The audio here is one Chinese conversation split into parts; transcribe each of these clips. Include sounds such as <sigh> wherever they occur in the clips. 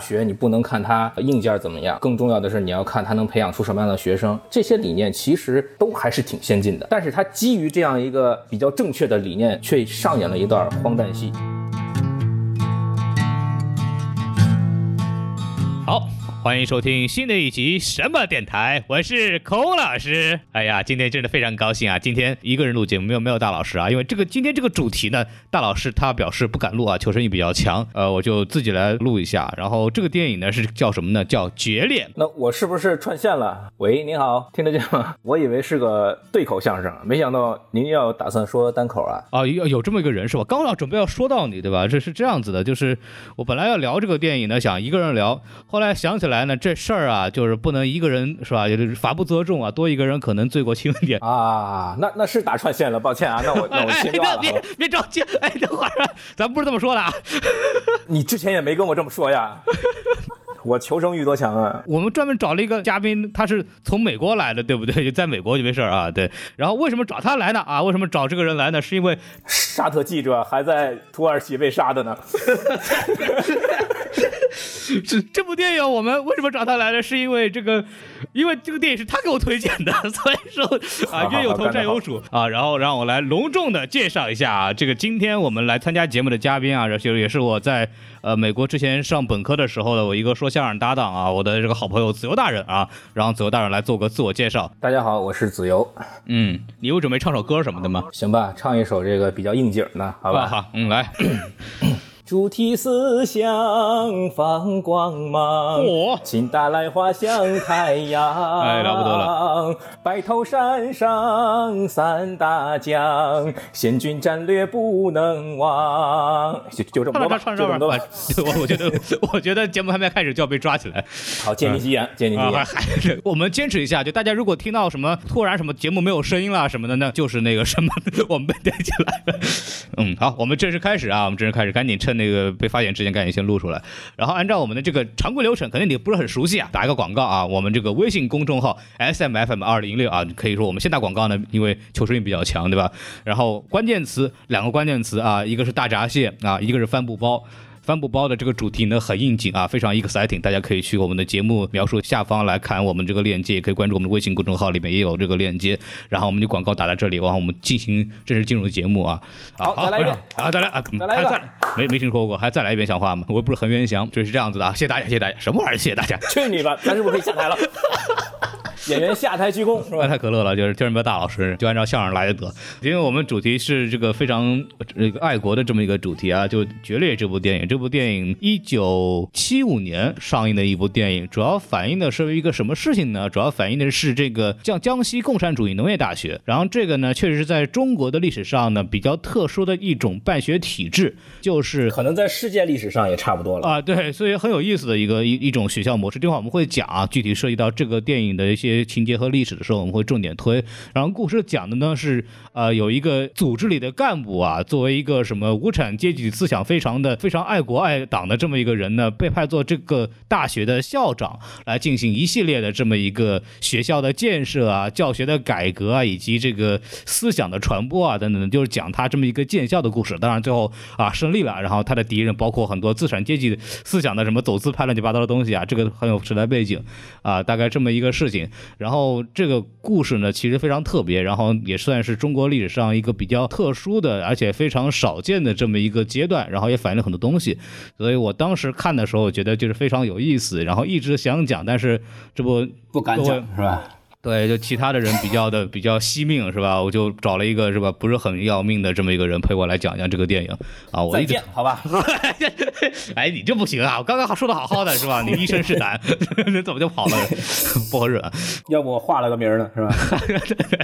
学你不能看它硬件怎么样，更重要的是你要看它能培养出什么样的学生。这些理念其实都还是挺先进的，但是它基于这样一个比较正确的理念，却上演了一段荒诞戏。好。欢迎收听新的一集什么电台，我是孔老师。哎呀，今天真的非常高兴啊！今天一个人录节目，没有没有大老师啊，因为这个今天这个主题呢，大老师他表示不敢录啊，求生欲比较强，呃，我就自己来录一下。然后这个电影呢是叫什么呢？叫《绝恋》。那我是不是串线了？喂，您好，听得见吗？<laughs> 我以为是个对口相声，没想到您要打算说单口啊？啊，有有这么一个人是吧？刚要准备要说到你，对吧？这是这样子的，就是我本来要聊这个电影呢，想一个人聊，后来想起来呢，这事儿啊，就是不能一个人是吧？就是法不责众啊，多一个人可能罪过轻一点啊。那那是打串线了，抱歉啊。那我那我切断 <laughs> 了。别别着急，哎，等会儿，咱不是这么说的啊。你之前也没跟我这么说呀。<laughs> 我求生欲多强啊！我们专门找了一个嘉宾，他是从美国来的，对不对？就 <laughs> 在美国就没事啊。对。然后为什么找他来呢？啊，为什么找这个人来呢？是因为沙特记者还在土耳其被杀的呢。这这部电影我们为什么找他来呢？是因为这个，因为这个电影是他给我推荐的，<laughs> 所以说啊，冤有头债有主啊。然后让我来隆重的介绍一下啊，这个今天我们来参加节目的嘉宾啊，就也是我在呃美国之前上本科的时候的我一个说相声搭档啊，我的这个好朋友子由大人啊，让子由大人来做个自我介绍。大家好，我是子由。嗯，你有准备唱首歌什么的吗？行吧，唱一首这个比较应景的，好吧？好，嗯，来。<clears throat> 主题思想放光芒，请大来花像太阳。<laughs> 哎，了不得了！白头山上三大将，先军战略不能忘。就就这么多吧，就这么多吧。我我觉得，我觉得节目还没开始就要被抓起来。<laughs> 好，借你吉言，借你吉言。我们坚持一下，就大家如果听到什么突然什么节目没有声音了什么的呢，就是那个什么，<laughs> 我们被逮起来了。嗯，好，我们正式开始啊，我们正式开始，赶紧趁。那个被发现之前赶紧先录出来，然后按照我们的这个常规流程，肯定你不是很熟悉啊，打一个广告啊，我们这个微信公众号 S M F M 二零六啊，可以说我们先打广告呢，因为求生欲比较强，对吧？然后关键词两个关键词啊，一个是大闸蟹啊，一个是帆布包。帆布包的这个主题呢很应景啊，非常 exciting，大家可以去我们的节目描述下方来看我们这个链接，也可以关注我们的微信公众号里面也有这个链接。然后我们的广告打在这里，然后我们进行正式进入节目啊。好，再来一遍，啊，再来啊，再来一遍，没没听说过，还再来一遍像话吗？我又不是恒源祥，就是这样子的啊。谢谢大家，谢谢大家，什么玩意儿？谢谢大家，<laughs> 去你吧，咱是不是可以下台了？<laughs> 演员下台鞠躬是吧？太可乐了，就是听什么大老师，就按照相声来的得。因为我们主题是这个非常这个爱国的这么一个主题啊，就《决裂》这部电影。这部电影一九七五年上映的一部电影，主要反映的是一个什么事情呢？主要反映的是这个江江西共产主义农业大学。然后这个呢，确实是在中国的历史上呢比较特殊的一种办学体制，就是可能在世界历史上也差不多了啊。对，所以很有意思的一个一一种学校模式。这块我们会讲啊，具体涉及到这个电影的一些。情节和历史的时候，我们会重点推。然后故事讲的呢是，呃，有一个组织里的干部啊，作为一个什么无产阶级思想非常的、非常爱国爱党的这么一个人呢，被派做这个大学的校长，来进行一系列的这么一个学校的建设啊、教学的改革啊，以及这个思想的传播啊等等，就是讲他这么一个建校的故事。当然最后啊胜利了，然后他的敌人包括很多资产阶级思想的什么走资派乱七八糟的东西啊，这个很有时代背景啊，大概这么一个事情。然后这个故事呢，其实非常特别，然后也算是中国历史上一个比较特殊的，而且非常少见的这么一个阶段，然后也反映了很多东西。所以我当时看的时候，觉得就是非常有意思，然后一直想讲，但是这不不敢讲，是吧？对，就其他的人比较的比较惜命是吧？我就找了一个是吧，不是很要命的这么一个人陪我来讲讲这个电影啊。我再见，好吧。<laughs> 哎，你这不行啊！我刚刚说的好好的是吧？你一身是胆，<laughs> 你怎么就跑了？不好惹。要不我画了个名呢是吧？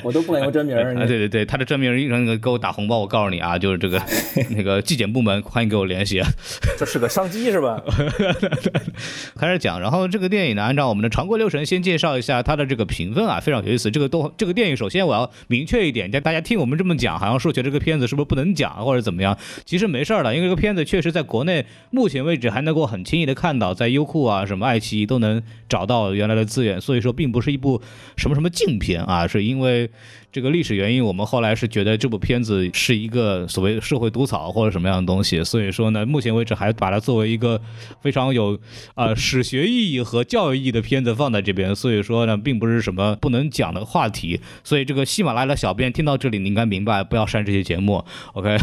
我都不敢用真名。<laughs> 啊，对对对，他的真名一人给我打红包，我告诉你啊，就是这个那个纪检部门欢迎给我联系。这是个商机是吧？开始讲，然后这个电影呢，按照我们的常规流程，先介绍一下它的这个评分。啊，非常有意思。这个都这个电影，首先我要明确一点，大家听我们这么讲，好像说觉得这个片子是不是不能讲或者怎么样？其实没事儿的，因为这个片子确实在国内目前为止还能够很轻易的看到，在优酷啊、什么爱奇艺都能找到原来的资源，所以说并不是一部什么什么禁片啊，是因为。这个历史原因，我们后来是觉得这部片子是一个所谓社会毒草或者什么样的东西，所以说呢，目前为止还把它作为一个非常有呃史学意义和教育意义的片子放在这边，所以说呢，并不是什么不能讲的话题。所以这个喜马拉雅的小编听到这里，你应该明白，不要删这些节目，OK。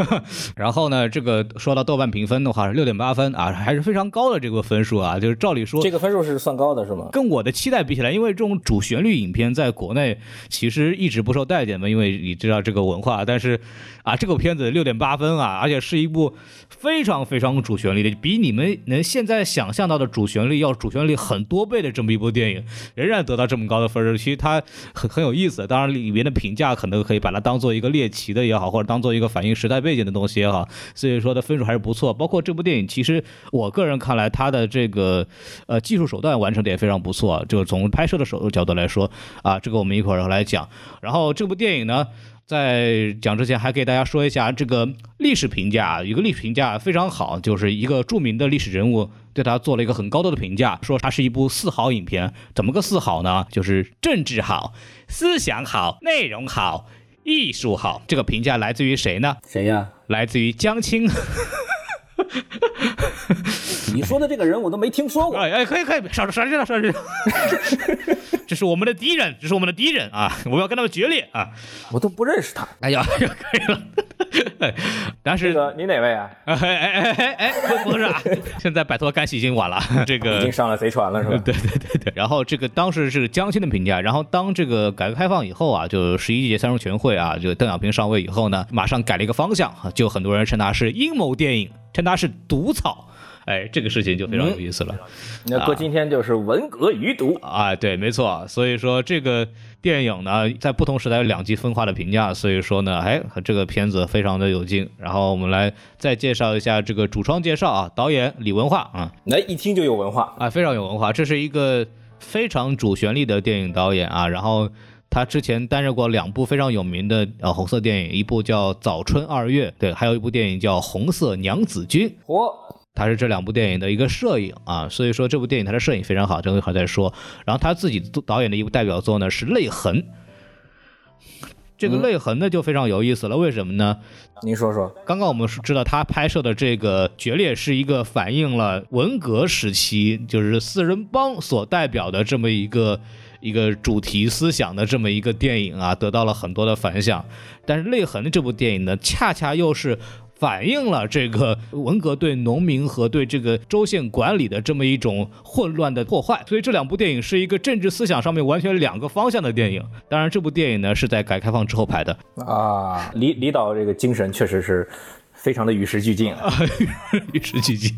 <laughs> 然后呢，这个说到豆瓣评分的话是六点八分啊，还是非常高的这个分数啊，就是照理说这个分数是算高的是吗？跟我的期待比起来，因为这种主旋律影片在国内其实一。直不受待见嘛，因为你知道这个文化。但是，啊，这个片子六点八分啊，而且是一部非常非常主旋律的，比你们能现在想象到的主旋律要主旋律很多倍的这么一部电影，仍然得到这么高的分数，其实它很很有意思。当然，里面的评价可能可以把它当做一个猎奇的也好，或者当做一个反映时代背景的东西也好，所以说的分数还是不错。包括这部电影，其实我个人看来，它的这个呃技术手段完成的也非常不错。就从拍摄的手角度来说，啊，这个我们一会儿来讲。然后这部电影呢，在讲之前还给大家说一下这个历史评价，一个历史评价非常好，就是一个著名的历史人物对他做了一个很高度的评价，说它是一部四好影片。怎么个四好呢？就是政治好、思想好、内容好、艺术好。这个评价来自于谁呢？谁呀？来自于江青。<laughs> 你说的这个人我都没听说过。哎哎，可以可以，少少这了，少这。<laughs> 这是我们的敌人，这是我们的敌人啊！我们要跟他们决裂啊！我都不认识他。哎呀，可以了。但是，这个你哪位啊？哎哎哎哎，不是啊！现在摆脱干系已经晚了。这个已经上了贼船了，是吧？<laughs> 对对对对。然后这个当时是江青的评价，然后当这个改革开放以后啊，就十一届三中全会啊，就邓小平上位以后呢，马上改了一个方向，就很多人称它是阴谋电影，称它是毒草。哎，这个事情就非常有意思了。那过今天就是文革余毒啊，对，没错。所以说这个电影呢，在不同时代有两极分化的评价。所以说呢，哎，这个片子非常的有劲。然后我们来再介绍一下这个主创介绍啊，导演李文化啊，那一听就有文化啊，非常有文化。这是一个非常主旋律的电影导演啊。然后他之前担任过两部非常有名的呃红色电影，一部叫《早春二月》，对，还有一部电影叫《红色娘子军》。嚯！他是这两部电影的一个摄影啊，所以说这部电影他的摄影非常好，这个一会儿再说。然后他自己导演的一部代表作呢是《泪痕》，这个《泪痕》呢就非常有意思了，为什么呢？您说说。刚刚我们知道他拍摄的这个《决裂》是一个反映了文革时期就是四人帮所代表的这么一个一个主题思想的这么一个电影啊，得到了很多的反响。但是《泪痕》这部电影呢，恰恰又是。反映了这个文革对农民和对这个州县管理的这么一种混乱的破坏，所以这两部电影是一个政治思想上面完全两个方向的电影。当然，这部电影呢是在改革开放之后拍的啊。李李导这个精神确实是。非常的与时俱进啊，<laughs> 与时俱进。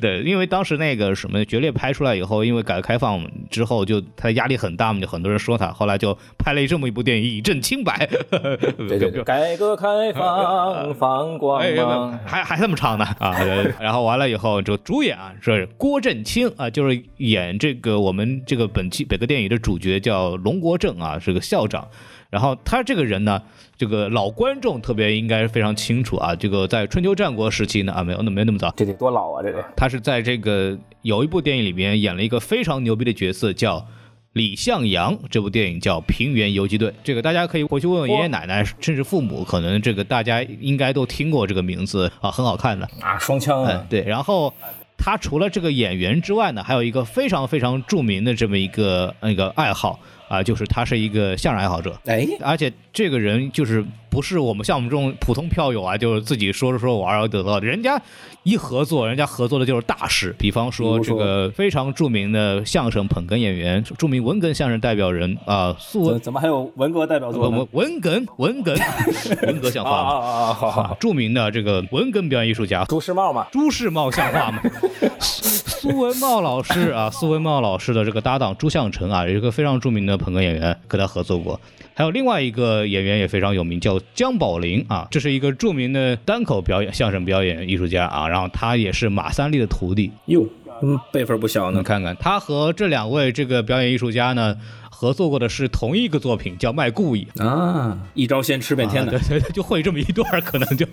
对，因为当时那个什么《决裂》拍出来以后，因为改革开放之后，就他压力很大嘛，就很多人说他，后来就拍了这么一部电影以证清白。<laughs> 对对对，改革开放放光芒，还还这么唱呢 <laughs> 啊！然后完了以后，就主演啊是郭振清啊，就是演这个我们这个本期本个电影的主角叫龙国正啊，是个校长。然后他这个人呢，这个老观众特别应该非常清楚啊。这个在春秋战国时期呢，啊，没有那没那么早，这得多老啊，这得。他是在这个有一部电影里边演了一个非常牛逼的角色，叫李向阳。这部电影叫《平原游击队》。这个大家可以回去问问爷爷奶奶，甚至父母，可能这个大家应该都听过这个名字啊，很好看的啊，双枪啊，对。然后他除了这个演员之外呢，还有一个非常非常著名的这么一个那个爱好。啊，就是他是一个相声爱好者，哎，而且这个人就是不是我们像我们这种普通票友啊，就是自己说着说玩儿得到的，人家一合作，人家合作的就是大事。比方说这个非常著名的相声捧哏演员，著名文哏相声代表人啊，苏文，怎么还有文革代表作文文哏文哏 <laughs> 文革像话吗？啊啊好好，著名的这个文哏表演艺术家朱世茂嘛，朱世茂像话吗？<laughs> 苏文茂老师啊，苏文茂老师的这个搭档朱向成啊，有一个非常著名的捧哏演员，跟他合作过。还有另外一个演员也非常有名，叫姜宝林啊，这是一个著名的单口表演相声表演艺术家啊。然后他也是马三立的徒弟哟，嗯，辈分不小呢。看看他和这两位这个表演艺术家呢。合作过的是同一个作品，叫《卖故意》。啊，一招鲜吃遍天啊的 <laughs> 对，对，就会这么一段，可能就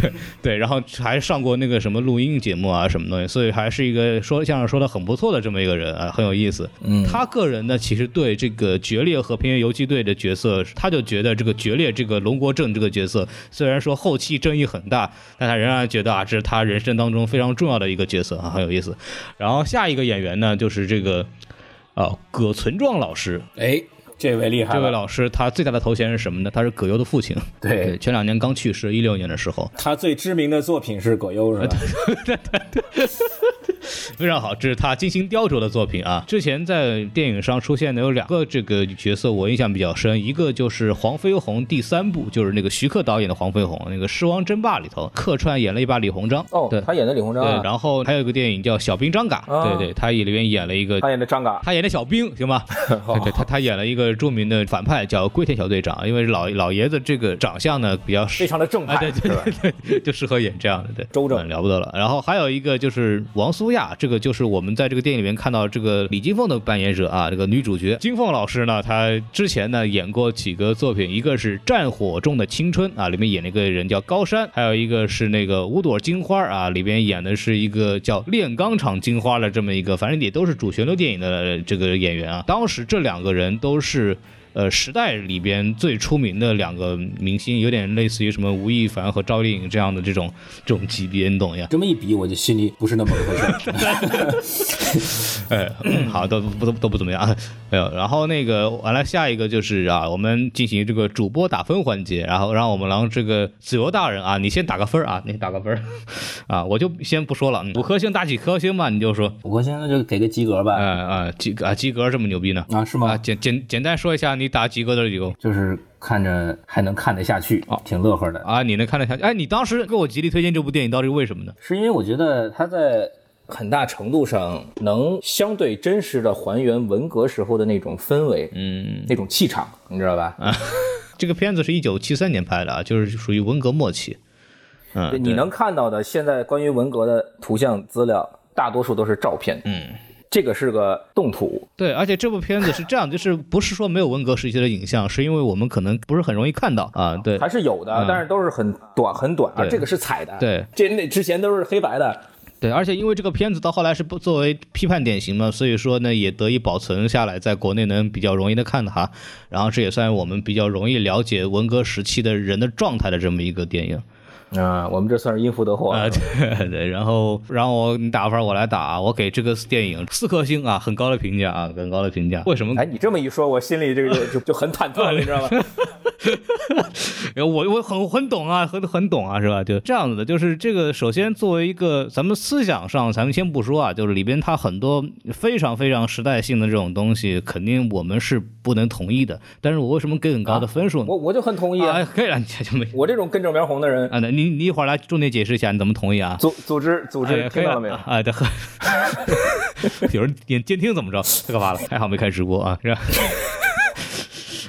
对对，然后还上过那个什么录音节目啊，什么东西，所以还是一个说相声说的很不错的这么一个人啊，很有意思。嗯，他个人呢，其实对这个决裂和平原游击队的角色，他就觉得这个决裂这个龙国正这个角色，虽然说后期争议很大，但他仍然觉得啊，这是他人生当中非常重要的一个角色啊，很有意思。然后下一个演员呢，就是这个啊葛存壮老师，哎，这位厉害，这位老师他最大的头衔是什么呢？他是葛优的父亲。<laughs> 对，对前两年刚去世，一六年的时候，他最知名的作品是葛优是吧？<laughs> <laughs> 非常好，这是他精心雕琢的作品啊。之前在电影上出现的有两个这个角色，我印象比较深，一个就是黄飞鸿第三部，就是那个徐克导演的黄飞鸿，那个《狮王争霸》里头客串演了一把李鸿章。哦对，他演的李鸿章对，啊，然后还有一个电影叫《小兵张嘎》，啊对对，他里面演了一个他演的张嘎，他演的小兵，行吧？对对，他他演了一个著名的反派叫龟田小队长，因为老老爷子这个长相呢比较非常的正啊，派，对对？对对，<laughs> 就适合演这样的，对，周正嗯了不得了。然后还有一个就是王苏亚，这个就是我们在这个电影里面看到这个李金凤的扮演者啊，这个女主角金凤老师呢，她之前呢演过几个作品，一个是《战火中的青春》啊，里面演了一个人叫高山，还有一个是那个五朵金花啊，里边演的是一个叫炼钢厂金花的这么一个，反正也都是主旋律电影的这个演员啊。当时这两个人都是。是呃，时代里边最出名的两个明星，有点类似于什么吴亦凡和赵丽颖这样的这种这种级别，你懂呀？这么一比，我就心里不是那么回事儿。<laughs> 哎，好，都不都都不怎么样，没有。然后那个完了，下一个就是啊，我们进行这个主播打分环节，然后让我们让这个子由大人啊，你先打个分儿啊，你打个分儿啊，我就先不说了，五颗星打几颗星吧，你就说，五颗星那就给个及格啊吧。啊，及啊及格这么牛逼呢？啊，是啊，吗？简简简单说一下，你打及格的理由就是看着还能看得下去，挺乐呵的。啊，你能看得下去？哎，你当时给我极力推荐这部电影，到底是为什么呢？是因为我觉得它在很大程度上能相对真实的还原文革时候的那种氛围，嗯，那种气场，你知道吧？<laughs> 这个片子是一九七三年拍的啊，就是属于文革末期。嗯，你能看到的现在关于文革的图像资料，大多数都是照片。嗯，这个是个动土，对，而且这部片子是这样，就是不是说没有文革时期的影像，是因为我们可能不是很容易看到啊。对还是有的，嗯但是都是很短很短，啊这个是彩的。对这那之前都是黑白的。对，而且因为这个片子到后来是不作为批判典型嘛，所以说呢也得以保存下来，在国内能比较容易的看它。然后这也算我们比较容易了解文革时期的人的状态的这么一个电影。啊，我们这算是因福得祸啊，对 <laughs> 对，然后然后我你打分我来打啊，我给这个电影四颗星啊，很高的评价啊，很高的评价。为什么？哎，你这么一说，我心里这个就就就很忐忑了，你知道吗？<laughs> 我我很很懂啊，很很懂啊，是吧？就这样子的，就是这个。首先，作为一个咱们思想上，咱们先不说啊，就是里边它很多非常非常时代性的这种东西，肯定我们是不能同意的。但是我为什么给很高的分数呢？我我就很同意啊，啊，可以了，你这就没我这种根正苗红的人，啊，那你你一会儿来重点解释一下，你怎么同意啊？组组织组织哎，听到了没有？啊，对，<laughs> 有人点监听怎么着？太可怕了！还好没开直播啊，是吧？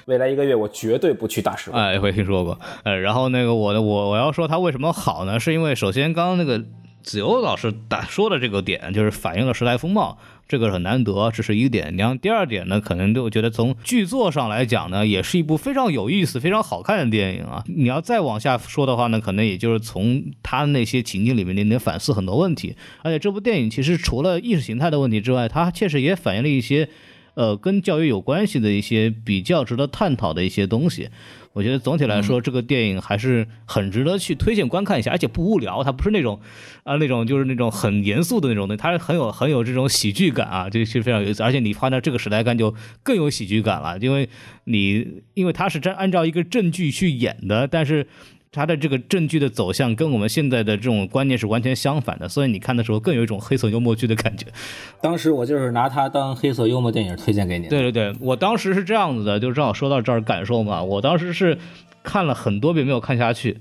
未来一个月我绝对不去大使馆。哎，我也听说过。呃，然后那个我的我我要说它为什么好呢？是因为首先刚刚那个子由老师打说的这个点，就是反映了时代风貌，这个很难得，这是一个点。然后第二点呢，可能就我觉得从剧作上来讲呢，也是一部非常有意思、非常好看的电影啊。你要再往下说的话呢，可能也就是从他那些情境里面，你能反思很多问题。而且这部电影其实除了意识形态的问题之外，它确实也反映了一些。呃，跟教育有关系的一些比较值得探讨的一些东西，我觉得总体来说，这个电影还是很值得去推荐观看一下，而且不无聊，它不是那种啊那种就是那种很严肃的那种东西，它是很有很有这种喜剧感啊，这是非常有意思。而且你放到这个时代看就更有喜剧感了，因为你因为它是真按照一个正剧去演的，但是。它的这个证据的走向跟我们现在的这种观念是完全相反的，所以你看的时候更有一种黑色幽默剧的感觉。当时我就是拿它当黑色幽默电影推荐给你。对对对，我当时是这样子的，就正好说到这儿感受嘛，我当时是看了很多遍没有看下去，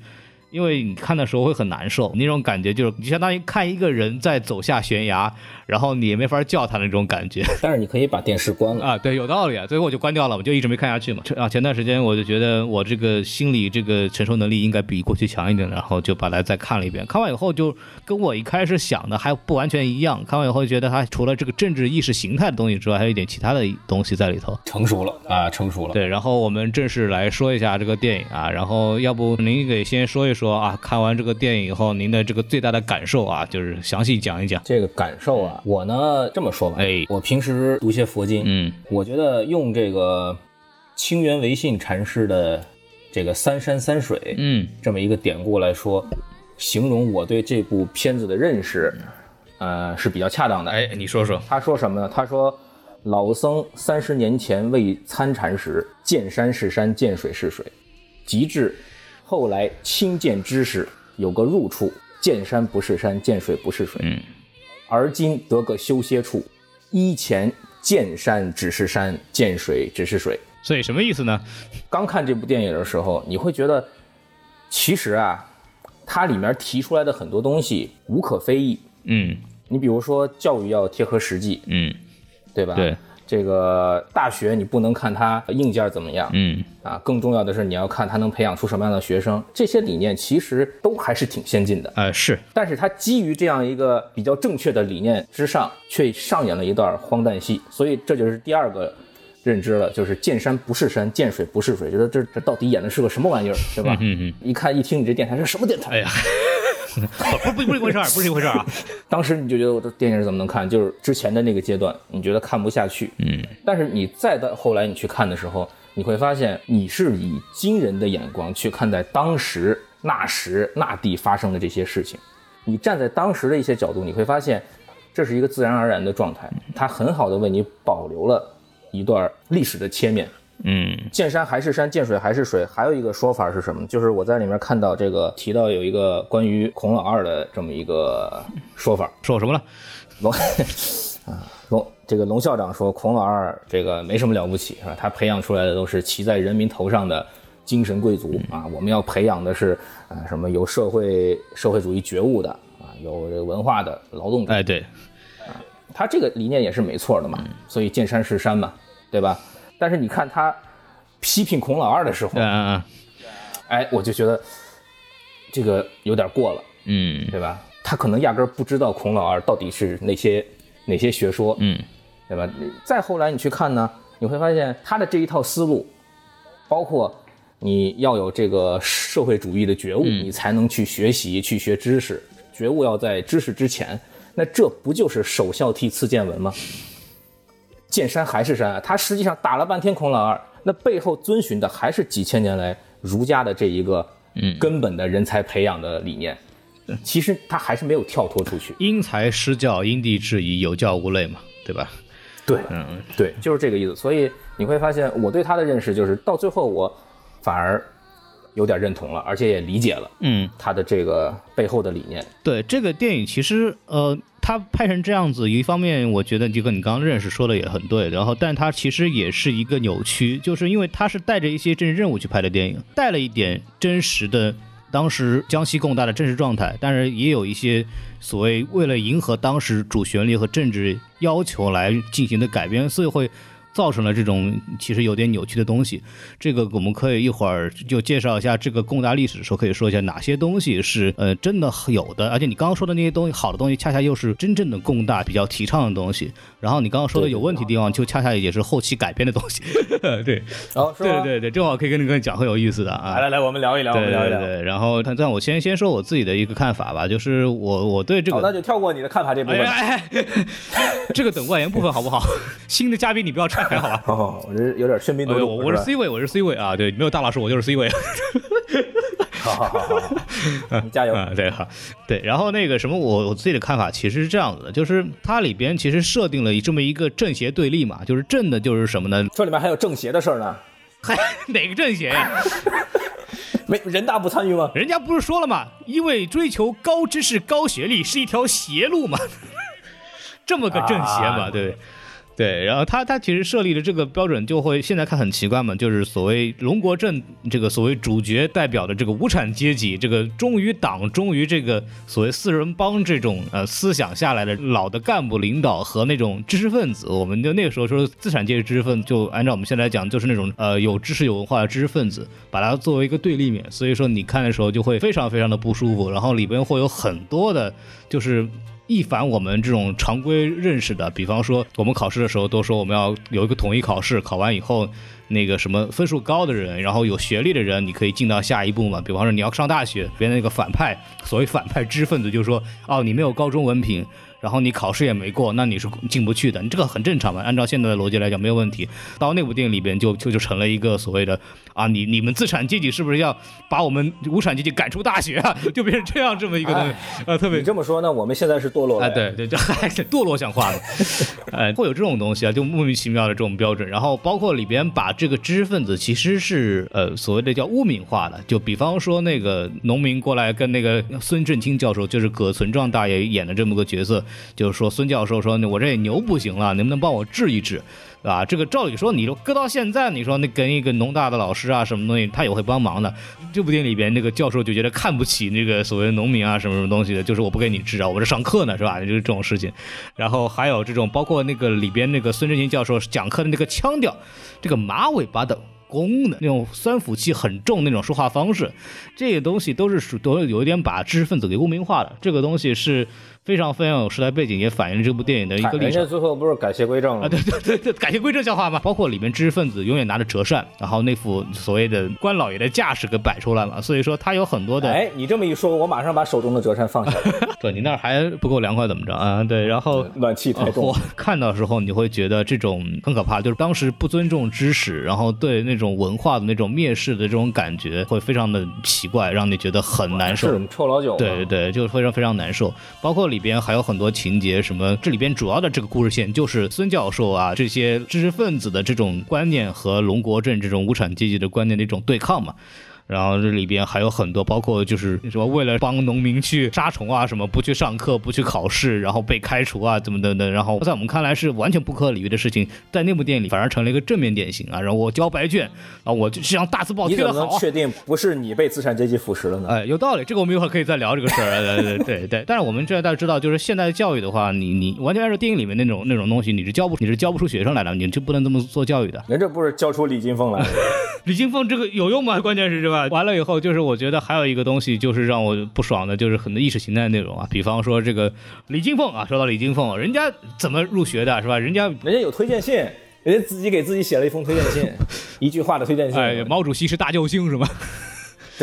因为你看的时候会很难受，那种感觉就是你相当于看一个人在走下悬崖，然后你也没法叫他那种感觉 <laughs> 但是你可以把电视关了。啊。对，有道理啊，最后我就关掉了，我就一直没看下去嘛。啊，前段时间我就觉得我这个心理这个承受能力应该比过去强一点，然后就把它再看了一遍。看完以后就跟我一开始想的还不完全一样，看完以后觉得它除了这个政治意识形态的东西之外，还有一点其他的东西在里头。成熟了啊，成熟了。对，然后我们正式来说一下这个电影啊，然后要不您给先说一说啊，看完这个电影以后您的这个最大的感受啊，就是详细讲一讲。这个感受啊，我呢这么说吧，哎我平时读些佛经，嗯我觉得用这个清源维信禅师的这个三山三水嗯这么一个典故来说，形容我对这部片子的认识，呃是比较恰当的。哎，你说说。他说什么呢？他说，老僧三十年前未参禅时，见山是山，见水是水，及至后来亲见知识，有个入处，见山不是山，见水不是水。嗯，而今得个修歇处，依前见山只是山，见水只是水。所以什么意思呢？刚看这部电影的时候，你会觉得，其实啊，它里面提出来的很多东西无可非议。嗯你比如说，教育要贴合实际，嗯，对吧？对，这个大学你不能看它硬件怎么样，嗯啊，更重要的是你要看它能培养出什么样的学生。这些理念其实都还是挺先进的，呃是，但是它基于这样一个比较正确的理念之上，却上演了一段荒诞戏。所以这就是第二个认知了，就是见山不是山，见水不是水，觉得这这到底演的是个什么玩意儿，对吧？嗯嗯，一看一听你这电台是什么电台？哎呀，<laughs> 不不不是一回事儿，不是一回事儿啊。<laughs> 当时你就觉得我的电影怎么能看？就是之前的那个阶段，你觉得看不下去，嗯但是你再到后来你去看的时候，你会发现你是以今人的眼光去看待当时那时那地发生的这些事情。你站在当时的一些角度，你会发现这是一个自然而然的状态，它很好的为你保留了一段历史的切面。嗯见山还是山，见水还是水。还有一个说法是什么？就是我在里面看到这个提到有一个关于孔老二的这么一个说法。说什么了？龙啊，<laughs> 龙这个龙校长说，孔老二这个没什么了不起，是吧？他培养出来的都是骑在人民头上的精神贵族啊。我们要培养的是啊什么有社会社会主义觉悟的啊，有这个文化的劳动者。哎对，啊他这个理念也是没错的嘛，所以见山是山嘛，对吧？但是你看他批评孔老二的时候，嗯嗯哎，我就觉得这个有点过了，嗯对吧？他可能压根儿不知道孔老二到底是哪些哪些学说，嗯对吧？再后来你去看呢，你会发现他的这一套思路，包括你要有这个社会主义的觉悟，你才能去学习、去学知识。觉悟要在知识之前，那这不就是首孝悌次见闻吗？见山还是山啊，他实际上打了半天孔老二，那背后遵循的还是几千年来儒家的这一个嗯根本的人才培养的理念。其实他还是没有跳脱出去。因材施教，因地制宜，有教无类嘛，对吧？对，嗯对，就是这个意思。所以你会发现，我对他的认识就是到最后，我反而有点认同了，而且也理解了嗯。他的这个背后的理念。对这个电影，其实呃，他拍成这样子，一方面我觉得就跟你刚刚认识说的也很对，然后，但他其实也是一个扭曲，就是因为他是带着一些政治任务去拍的电影，带了一点真实的当时江西共大的真实状态，但是也有一些所谓为了迎合当时主旋律和政治要求来进行的改编，所以会。造成了这种其实有点扭曲的东西，这个我们可以一会儿就介绍一下这个共大历史的时候，可以说一下哪些东西是呃真的有的，而且你刚刚说的那些东西好的东西，恰恰又是真正的共大比较提倡的东西。然后你刚刚说的有问题的地方，就恰恰也是后期改编的东西。<laughs> 对，哦，是吗？对对对，正好可以跟你跟你讲，很有意思的啊。来来来，我们聊一聊，我对们聊一聊。对对，然后但我先先说我自己的一个看法吧，就是我我对这好，个那就跳过你的看法这部分。哎哎哎，这个等外延部分好不好？新的嘉宾你不要岔开好吧？<laughs> 哦，我这有点喧宾夺呃主。我我是 C 位，我是 C 位啊，对，没有大老师，我就是 C 位好好好好加油。啊，对好，对，然后那个什么，我我自己的看法其实是这样子的，就是它里边其实设定了这么一个正邪对立嘛，就是正的就是什么呢？这里面还有正邪的事儿呢，还哪个正邪呀？没人大不参与吗？人家不是说了嘛，因为追求高知识、高学历是一条邪路嘛，这么个正邪嘛，啊对。对，对然后他他其实设立的这个标准就会现在看很奇怪嘛，就是所谓龙国镇这个所谓主角代表的这个无产阶级，这个忠于党、忠于这个所谓四人帮这种呃思想下来的老的干部领导和那种知识分子，我们就那个时候说资产阶级知识分子，就按照我们现在讲，就是那种呃有知识有文化的知识分子，把它作为一个对立面，所以说你看的时候就会非常非常的不舒服，然后里边会有很多的，就是。一反我们这种常规认识的，比方说我们考试的时候都说我们要有一个统一考试，考完以后那个什么分数高的人，然后有学历的人，你可以进到下一步嘛。比方说你要上大学，别人那个反派，所谓反派知识分子就说，哦，你没有高中文凭。然后你考试也没过，那你是进不去的。你这个很正常嘛，按照现在的逻辑来讲没有问题。到那部电影里边就就就成了一个所谓的啊，你你们资产阶级是不是要把我们无产阶级赶出大学啊？就变成这样这么一个东西，呃，<laughs> 特别你这么说呢，我们现在是堕落了。哎，对对，这还是堕落想化了，哎，会有这种东西啊，就莫名其妙的这种标准。然后包括里边把这个知识分子其实是呃所谓的叫污名化的，就比方说那个农民过来跟那个孙正清教授，就是葛存壮大爷演的这么个角色，就是说孙教授说，我这牛不行了，能不能帮我治一治？啊，这个照理说，你说搁到现在，你说那跟一个农大的老师啊，什么东西，他也会帮忙的。这部电影里边，那个教授就觉得看不起那个所谓农民啊，什么什么东西的，就是我不给你治啊，我这上课呢，是吧？就是这种事情。然后还有这种，包括那个里边那个孙正清教授讲课的那个腔调，这个马尾巴的。功的那种酸腐气很重那种说话方式，这些东西都是属都有一点把知识分子给污名化了。这个东西是非常非常有时代背景，也反映了这部电影的一个历史。人家最后不是改邪归正了啊？对对对对，改邪归正笑话嘛。包括里面知识分子永远拿着折扇，然后那副所谓的官老爷的架势给摆出来了。所以说他有很多的。哎，你这么一说，我马上把手中的折扇放下。<laughs> 对你那儿还不够凉快怎么着啊？对，然后暖气太重。<laughs> 看到时候你会觉得这种很可怕，就是当时不尊重知识，然后对那种文化的那种。蔑视的这种感觉会非常的奇怪，让你觉得很难受。是臭老九。对对对，就非常非常难受。包括里边还有很多情节，什么这里边主要的这个故事线就是孙教授啊这些知识分子的这种观念和龙国镇这种无产阶级的观念的一种对抗嘛。然后这里边还有很多，包括就是什么为了帮农民去杀虫啊，什么不去上课、不去考试，然后被开除啊，怎么的的。然后在我们看来是完全不可理喻的事情，在那部电影里反而成了一个正面典型啊。然后我交白卷啊，我就像大字报贴的好。你怎么能确定不是你被资产阶级腐蚀了呢？哎，有道理，这个我们一会儿可以再聊这个事儿。对对对对。<laughs> 但是我们这大家知道，就是现代教育的话，你你完全按照电影里面那种那种东西，你是教不你是教不出学生来的，你就不能这么做教育的。人这不是教出李金凤来了？<laughs> <laughs> 李金凤这个有用吗？关键是是吧？完了以后就是。我觉得还有一个东西就是让我不爽的，就是很多意识形态内容啊，比方说这个李金凤啊，说到李金凤，人家怎么入学的，是吧？人家人家有推荐信，人家自己给自己写了一封推荐信，<laughs> 一句话的推荐信。哎，毛主席是大救星，是吗？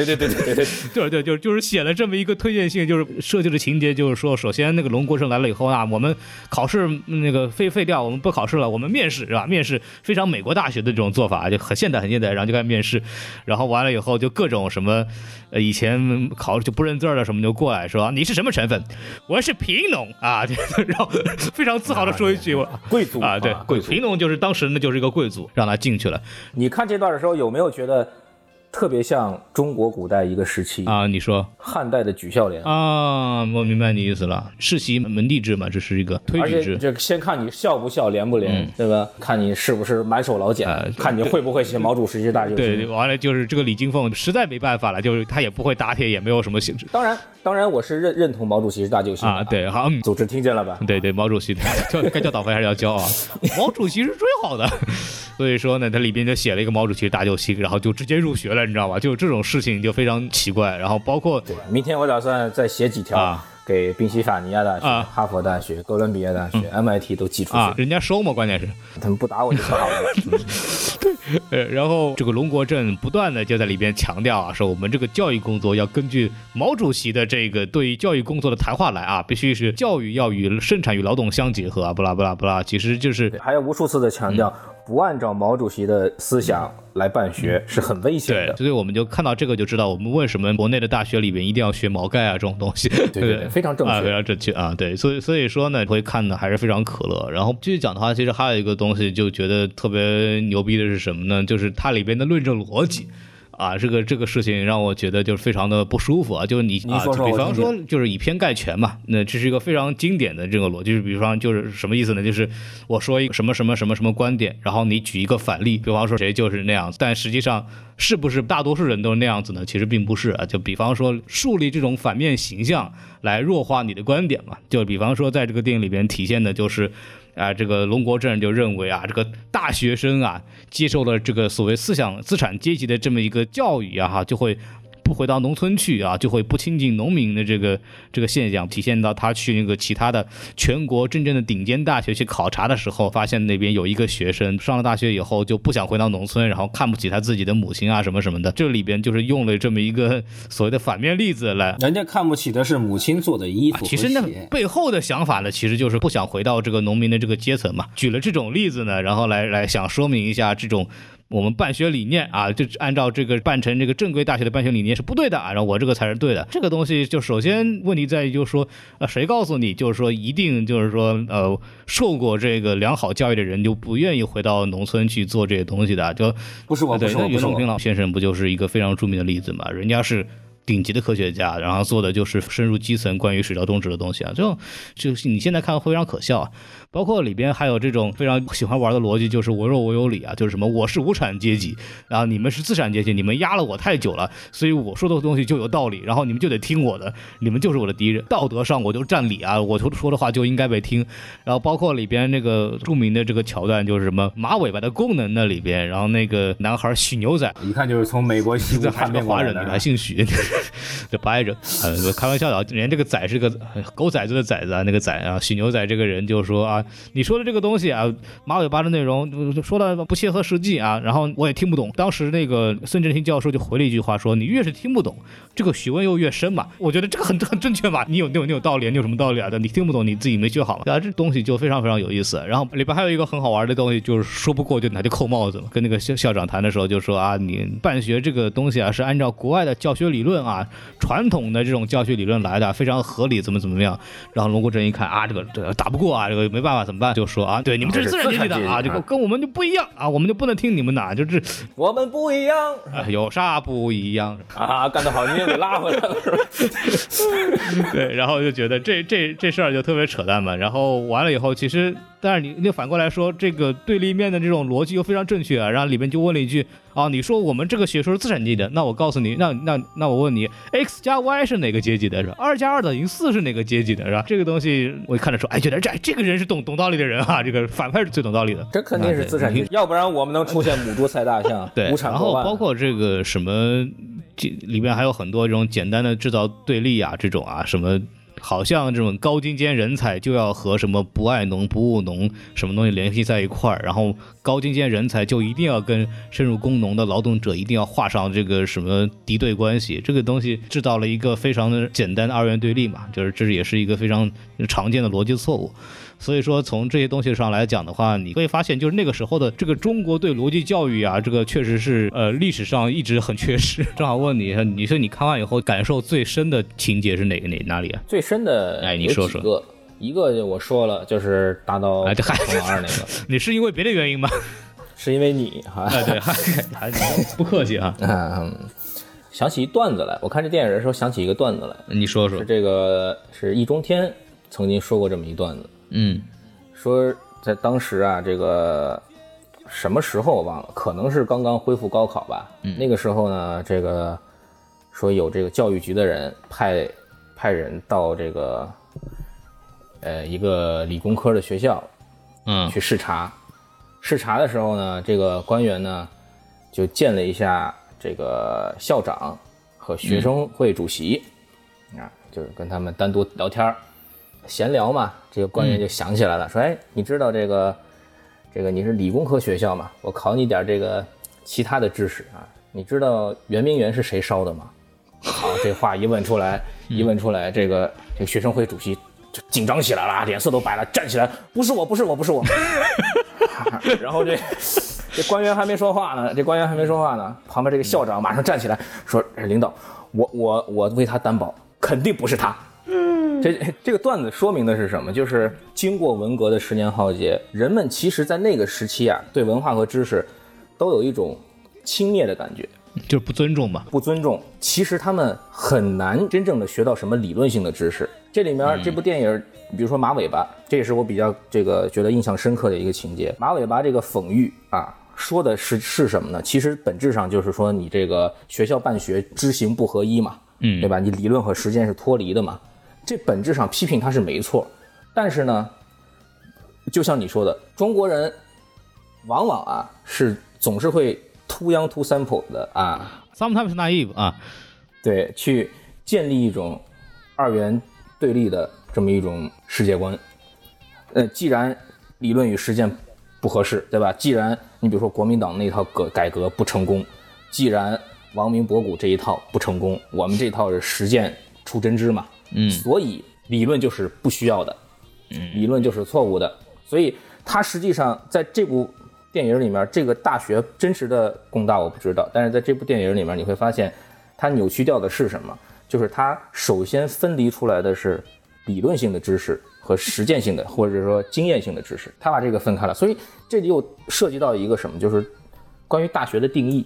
对对对对对 <laughs> 对，就是对，就是就是写了这么一个推荐信，就是设计的情节，就是说，首先那个龙国胜来了以后啊，我们考试那个废废掉，我们不考试了，我们面试是吧？面试非常美国大学的这种做法，就很现代很现代，然后就开始面试，然后完了以后就各种什么，呃，以前考就不认字儿的什么就过来说你是什么成分？我是贫农啊，<laughs> 然后非常自豪的说一句贵族啊，对，贵族贫农就是当时那就是一个贵族，让他进去了。你看这段的时候有没有觉得？特别像中国古代一个时期啊，你说汉代的举孝廉啊，我明白你意思了，世袭门第制嘛，这是一个推举制，这先看你孝不孝，廉不廉，对吧？看你是不是满手老茧，看你会不会写毛主席大救星。对，完了就是这个李金凤实在没办法了，就是他也不会打铁，也没有什么兴致。当然，当然我是认认同毛主席是大救星啊，对，好，组织听见了吧？对对，毛主席 <laughs> 叫该叫党徽还是要骄傲？<laughs> 毛主席是最好的，所以说呢，他里边就写了一个毛主席大救星，然后就直接入学了，你知道吧？就这种。事情就非常奇怪，然后包括对明天我打算再写几条啊给宾夕法尼亚大学、哈佛大学、哥伦比亚大学、MIT 都寄出去，人家收嘛？关键是他们不打我就可好了。<laughs> 对，然后这个龙国镇不断的就在里边强调啊，说我们这个教育工作要根据毛主席的这个对于教育工作的谈话来啊，必须是教育要与生产与劳动相结合啊，不啦不啦不啦，其实就是还有无数次的强调。不按照毛主席的思想来办学是很危险的，所以我们就看到这个就知道我们为什么国内的大学里面一定要学毛概啊这种东西，对对，非常正确，非常正确啊，对，所以所以说呢，会看的还是非常可乐。然后继续讲的话，其实还有一个东西就觉得特别牛逼的是什么呢？就是它里边的论证逻辑。啊，这个这个事情让我觉得就是非常的不舒服啊，就是你你比方说就是以偏概全嘛，那这是一个非常经典的这个逻辑，就是比方就是什么意思呢？就是我说一个什么什么什么什么观点，然后你举一个反例，比方说谁就是那样子，但实际上是不是大多数人都是那样子呢？其实并不是啊，就比方说树立这种反面形象来弱化你的观点嘛，就比方说在这个电影里边体现的就是。啊，这个龙国正就认为啊，这个大学生啊，接受了这个所谓思想资产阶级的这么一个教育啊，哈，就会不回到农村去啊，就会不亲近农民的这个这个现象，体现到他去那个其他的全国真正的顶尖大学去考察的时候，发现那边有一个学生上了大学以后就不想回到农村，然后看不起他自己的母亲啊什么什么的，这里边就是用了这么一个所谓的反面例子来人家看不起的是母亲做的衣服。啊其实那背后的想法呢，其实就是不想回到这个农民的这个阶层嘛。举了这种例子呢，然后来来想说明一下这种。我们办学理念啊，就按照这个办成这个正规大学的办学理念是不对的啊，然后我这个才是对的。这个东西就首先问题在于，就是说，呃，谁告诉你，就是说一定就是说，呃，受过这个良好教育的人就不愿意回到农村去做这些东西的？就不是我，不对，是我，不是我。那袁隆平老先生不就是一个非常著名的例子嘛？人家是顶级的科学家，然后做的就是深入基层关于水稻种植的东西啊，就就是你现在看会非常可笑啊。包括里边还有这种非常喜欢玩的逻辑，就是我弱我有理啊，就是什么我是无产阶级，然后你们是资产阶级，你们压了我太久了，所以我说的东西就有道理，然后你们就得听我的，你们就是我的敌人，道德上我就占理啊，我说说的话就应该被听。然后包括里边那个著名的这个桥段，就是什么马尾巴的功能那里边，然后那个男孩许牛仔。一看就是从美国西部这还叛是个华人，还。姓许，这不挨着。呃，开玩笑的啊，人家这个仔是个呃狗崽子的崽子啊，那个崽啊，许牛仔这个人就说啊，你说的这个东西啊，马尾巴的内容说的不切合实际啊，然后我也听不懂。当时那个孙振兴教授就回了一句话说，你越是听不懂，这个学问又越深嘛。我觉得这个很很正确嘛，你有你有你有道理，你有什么道理啊？你听不懂，你自己没学好。啊，这东西就非常非常有意思。然后里边还有一个很好玩的东西，就是说不过就拿就扣帽子嘛。跟那个校校长谈的时候就说啊，你办学这个东西啊是按照国外的教学理论啊，传统的这种教学理论来的，非常合理，怎么怎么样。然后龙国珍一看啊，这个这个打不过啊，这个没办法，怎么办？就说啊，对，你们这是资产阶级的啊，这个跟我们就不一样啊，我们就不能听你们的，就是、我们不一样啊有啥不一样？啊，干得好，你也给拉回来了，是吧？对，然后就觉得这这这事儿就特别扯淡嘛。然后完了以后，其实但是你你反过来说，这个对立面的这种逻辑又非常正确啊。然后里面就问了一句啊，你说我们这个学说是资产阶级的，那我告诉你，那那那我问你，x 加 y 是哪个阶级的？是吧？二加二等于四是哪个阶级的？是吧？这个东西我一看着说，哎，觉得这这个人是懂懂道理的人啊，这个反派是最懂道理的。这肯定是资产阶级，要不然我们能出现母猪赛大象，<laughs> 对无，产然后。包括这个什么，这里面还有很多这种简单的制造对立啊，这种啊，什么好像这种高精尖人才就要和什么不爱农不务农什么东西联系在一块儿，然后高精尖人才就一定要跟深入工农的劳动者一定要画上这个什么敌对关系，这个东西制造了一个非常的简单的二元对立嘛，就是这也是一个非常常见的逻辑错误。所以说，从这些东西上来讲的话，你会发现，就是那个时候的这个中国对逻辑教育啊，这个确实是呃历史上一直很缺失。正好问你，你说你看完以后感受最深的情节是哪个哪哪里啊？最深的哎你说说一个就我说了，就是大刀哎这还孔老二那个，你是因为别的原因吗？是因为你哈。啊，对，还还不客气啊，<laughs> 嗯，想起一段子来，我看这电影的时候想起一个段子来，你说说是，这个是易中天曾经说过这么一段子，嗯。说在当时啊，这个什么时候我忘了，可能是刚刚恢复高考吧。那个时候呢，这个说有这个教育局的人派派人到这个呃一个理工科的学校嗯。去视察。视察的时候呢，这个官员呢就见了一下这个校长和学生会主席，啊，就是跟他们单独聊天儿闲聊嘛。这个官员就想起来了，说：“哎，你知道这个这个你是理工科学校嘛？我考你点这个其他的知识啊。你知道圆明园是谁烧的吗？”好，这话一问出来，<laughs> 一问出来，这个这个学生会主席就紧张起来了，脸色都白了，站起来，不是我，不是我，不是我。<laughs> 然后这这官员还没说话呢，这官员还没说话呢，旁边这个校长马上站起来说：“哎领导，我我我为他担保，肯定不是他。”这 <laughs> 这个段子说明的是什么？就是经过文革的十年浩劫，人们其实在那个时期啊，对文化和知识都有一种轻蔑的感觉，就是不尊重嘛。不尊重，其实他们很难真正的学到什么理论性的知识。这里面这部电影，比如说马尾巴，这也是我比较这个觉得印象深刻的一个情节。马尾巴这个讽喻啊，说的是是什么呢？其实本质上就是说你这个学校办学知行不合一嘛，嗯对吧？你理论和实践是脱离的嘛。这本质上批评他是没错，但是呢，就像你说的，中国人往往啊是总是会 too young too simple 的啊，Sometimes naive 啊，对，去建立一种二元对立的这么一种世界观。呃，既然理论与实践不合适，对吧？既然你比如说国民党那套革改革不成功，既然王明博古这一套不成功，我们这套是实践出真知嘛，嗯。所以理论就是不需要的，嗯，理论就是错误的，所以它实际上在这部电影里面，这个大学真实的工大我不知道，但是在这部电影里面你会发现，它扭曲掉的是什么？就是它首先分离出来的是理论性的知识和实践性的，或者说经验性的知识，它把这个分开了，所以这里又涉及到一个什么，就是关于大学的定义，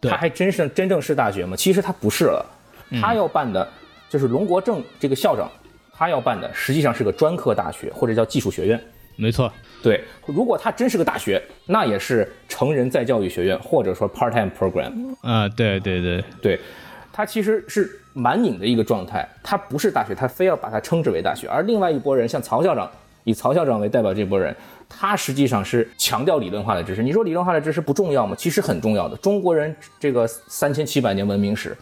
对。它还真是真正是大学吗？其实它不是了，他要办的就是龙国正这个校长，他要办的实际上是个专科大学或者叫技术学院。没错，对，如果他真是个大学，那也是成人再教育学院或者说 part-time program。啊，对对对，对，他其实是蛮拧的一个状态，他不是大学，他非要把它称之为大学。而另外一拨人，像曹校长，以曹校长为代表这拨人，他实际上是强调理论化的知识。你说理论化的知识不重要吗？其实很重要的。中国人这个三千七百年文明史，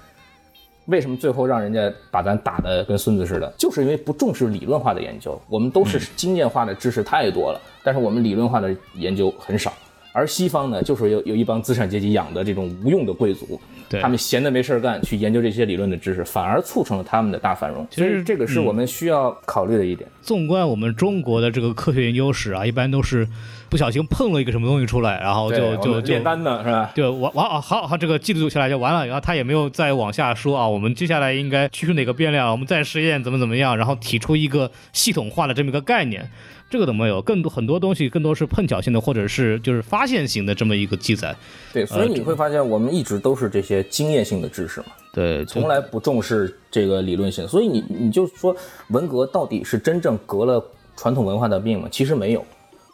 为什么最后让人家把咱打得跟孙子似的？就是因为不重视理论化的研究，我们都是经验化的知识太多了，但是我们理论化的研究很少。而西方呢，就是有有一帮资产阶级养的这种无用的贵族，对他们闲的没事儿干，去研究这些理论的知识，反而促成了他们的大繁荣。其实这个是我们需要考虑的一点。纵观我们中国的这个科学研究史啊，一般都是不小心碰了一个什么东西出来，然后就就就们炼丹的是吧？对，完完啊，好好，这个记录下来就完了，然后他也没有再往下说啊，我们接下来应该去除哪个变量，我们再实验怎么怎么样，然后提出一个系统化的这么一个概念，这个都没有，更多很多东西更多是碰巧性的，或者是就是发现型的这么一个记载。对，所以你会发现我们一直都是这些经验性的知识嘛。对，从来不重视这个理论性，所以你你就说文革到底是真正革了传统文化的命吗？其实没有，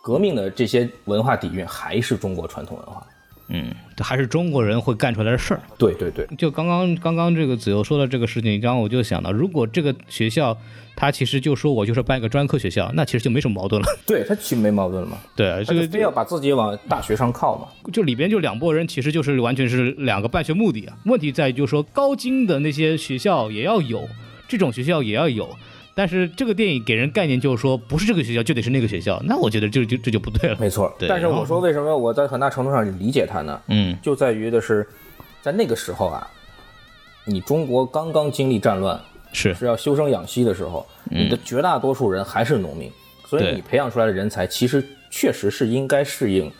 革命的这些文化底蕴还是中国传统文化。嗯，这还是中国人会干出来的事儿。对对对，就刚刚刚刚这个子游说的这个事情，刚刚我就想到，如果这个学校他其实就说我就是办一个专科学校，那其实就没什么矛盾了。<laughs> <laughs> 对他其实没矛盾嘛，对，这个非要把自己往大学上靠嘛。就里边就两拨人，其实就是完全是两个办学目的啊。问题在于就是说高精的那些学校也要有，这种学校也要有。但是这个电影给人概念就是说，不是这个学校就得是那个学校，那我觉得这就这就不对了。没错，对但是我说为什么我在很大程度上理解他呢？嗯，就在于的是，在那个时候啊，你中国刚刚经历战乱，是是要修生养息的时候，你的绝大多数人还是农民，所以你培养出来的人才其实确实是应该适应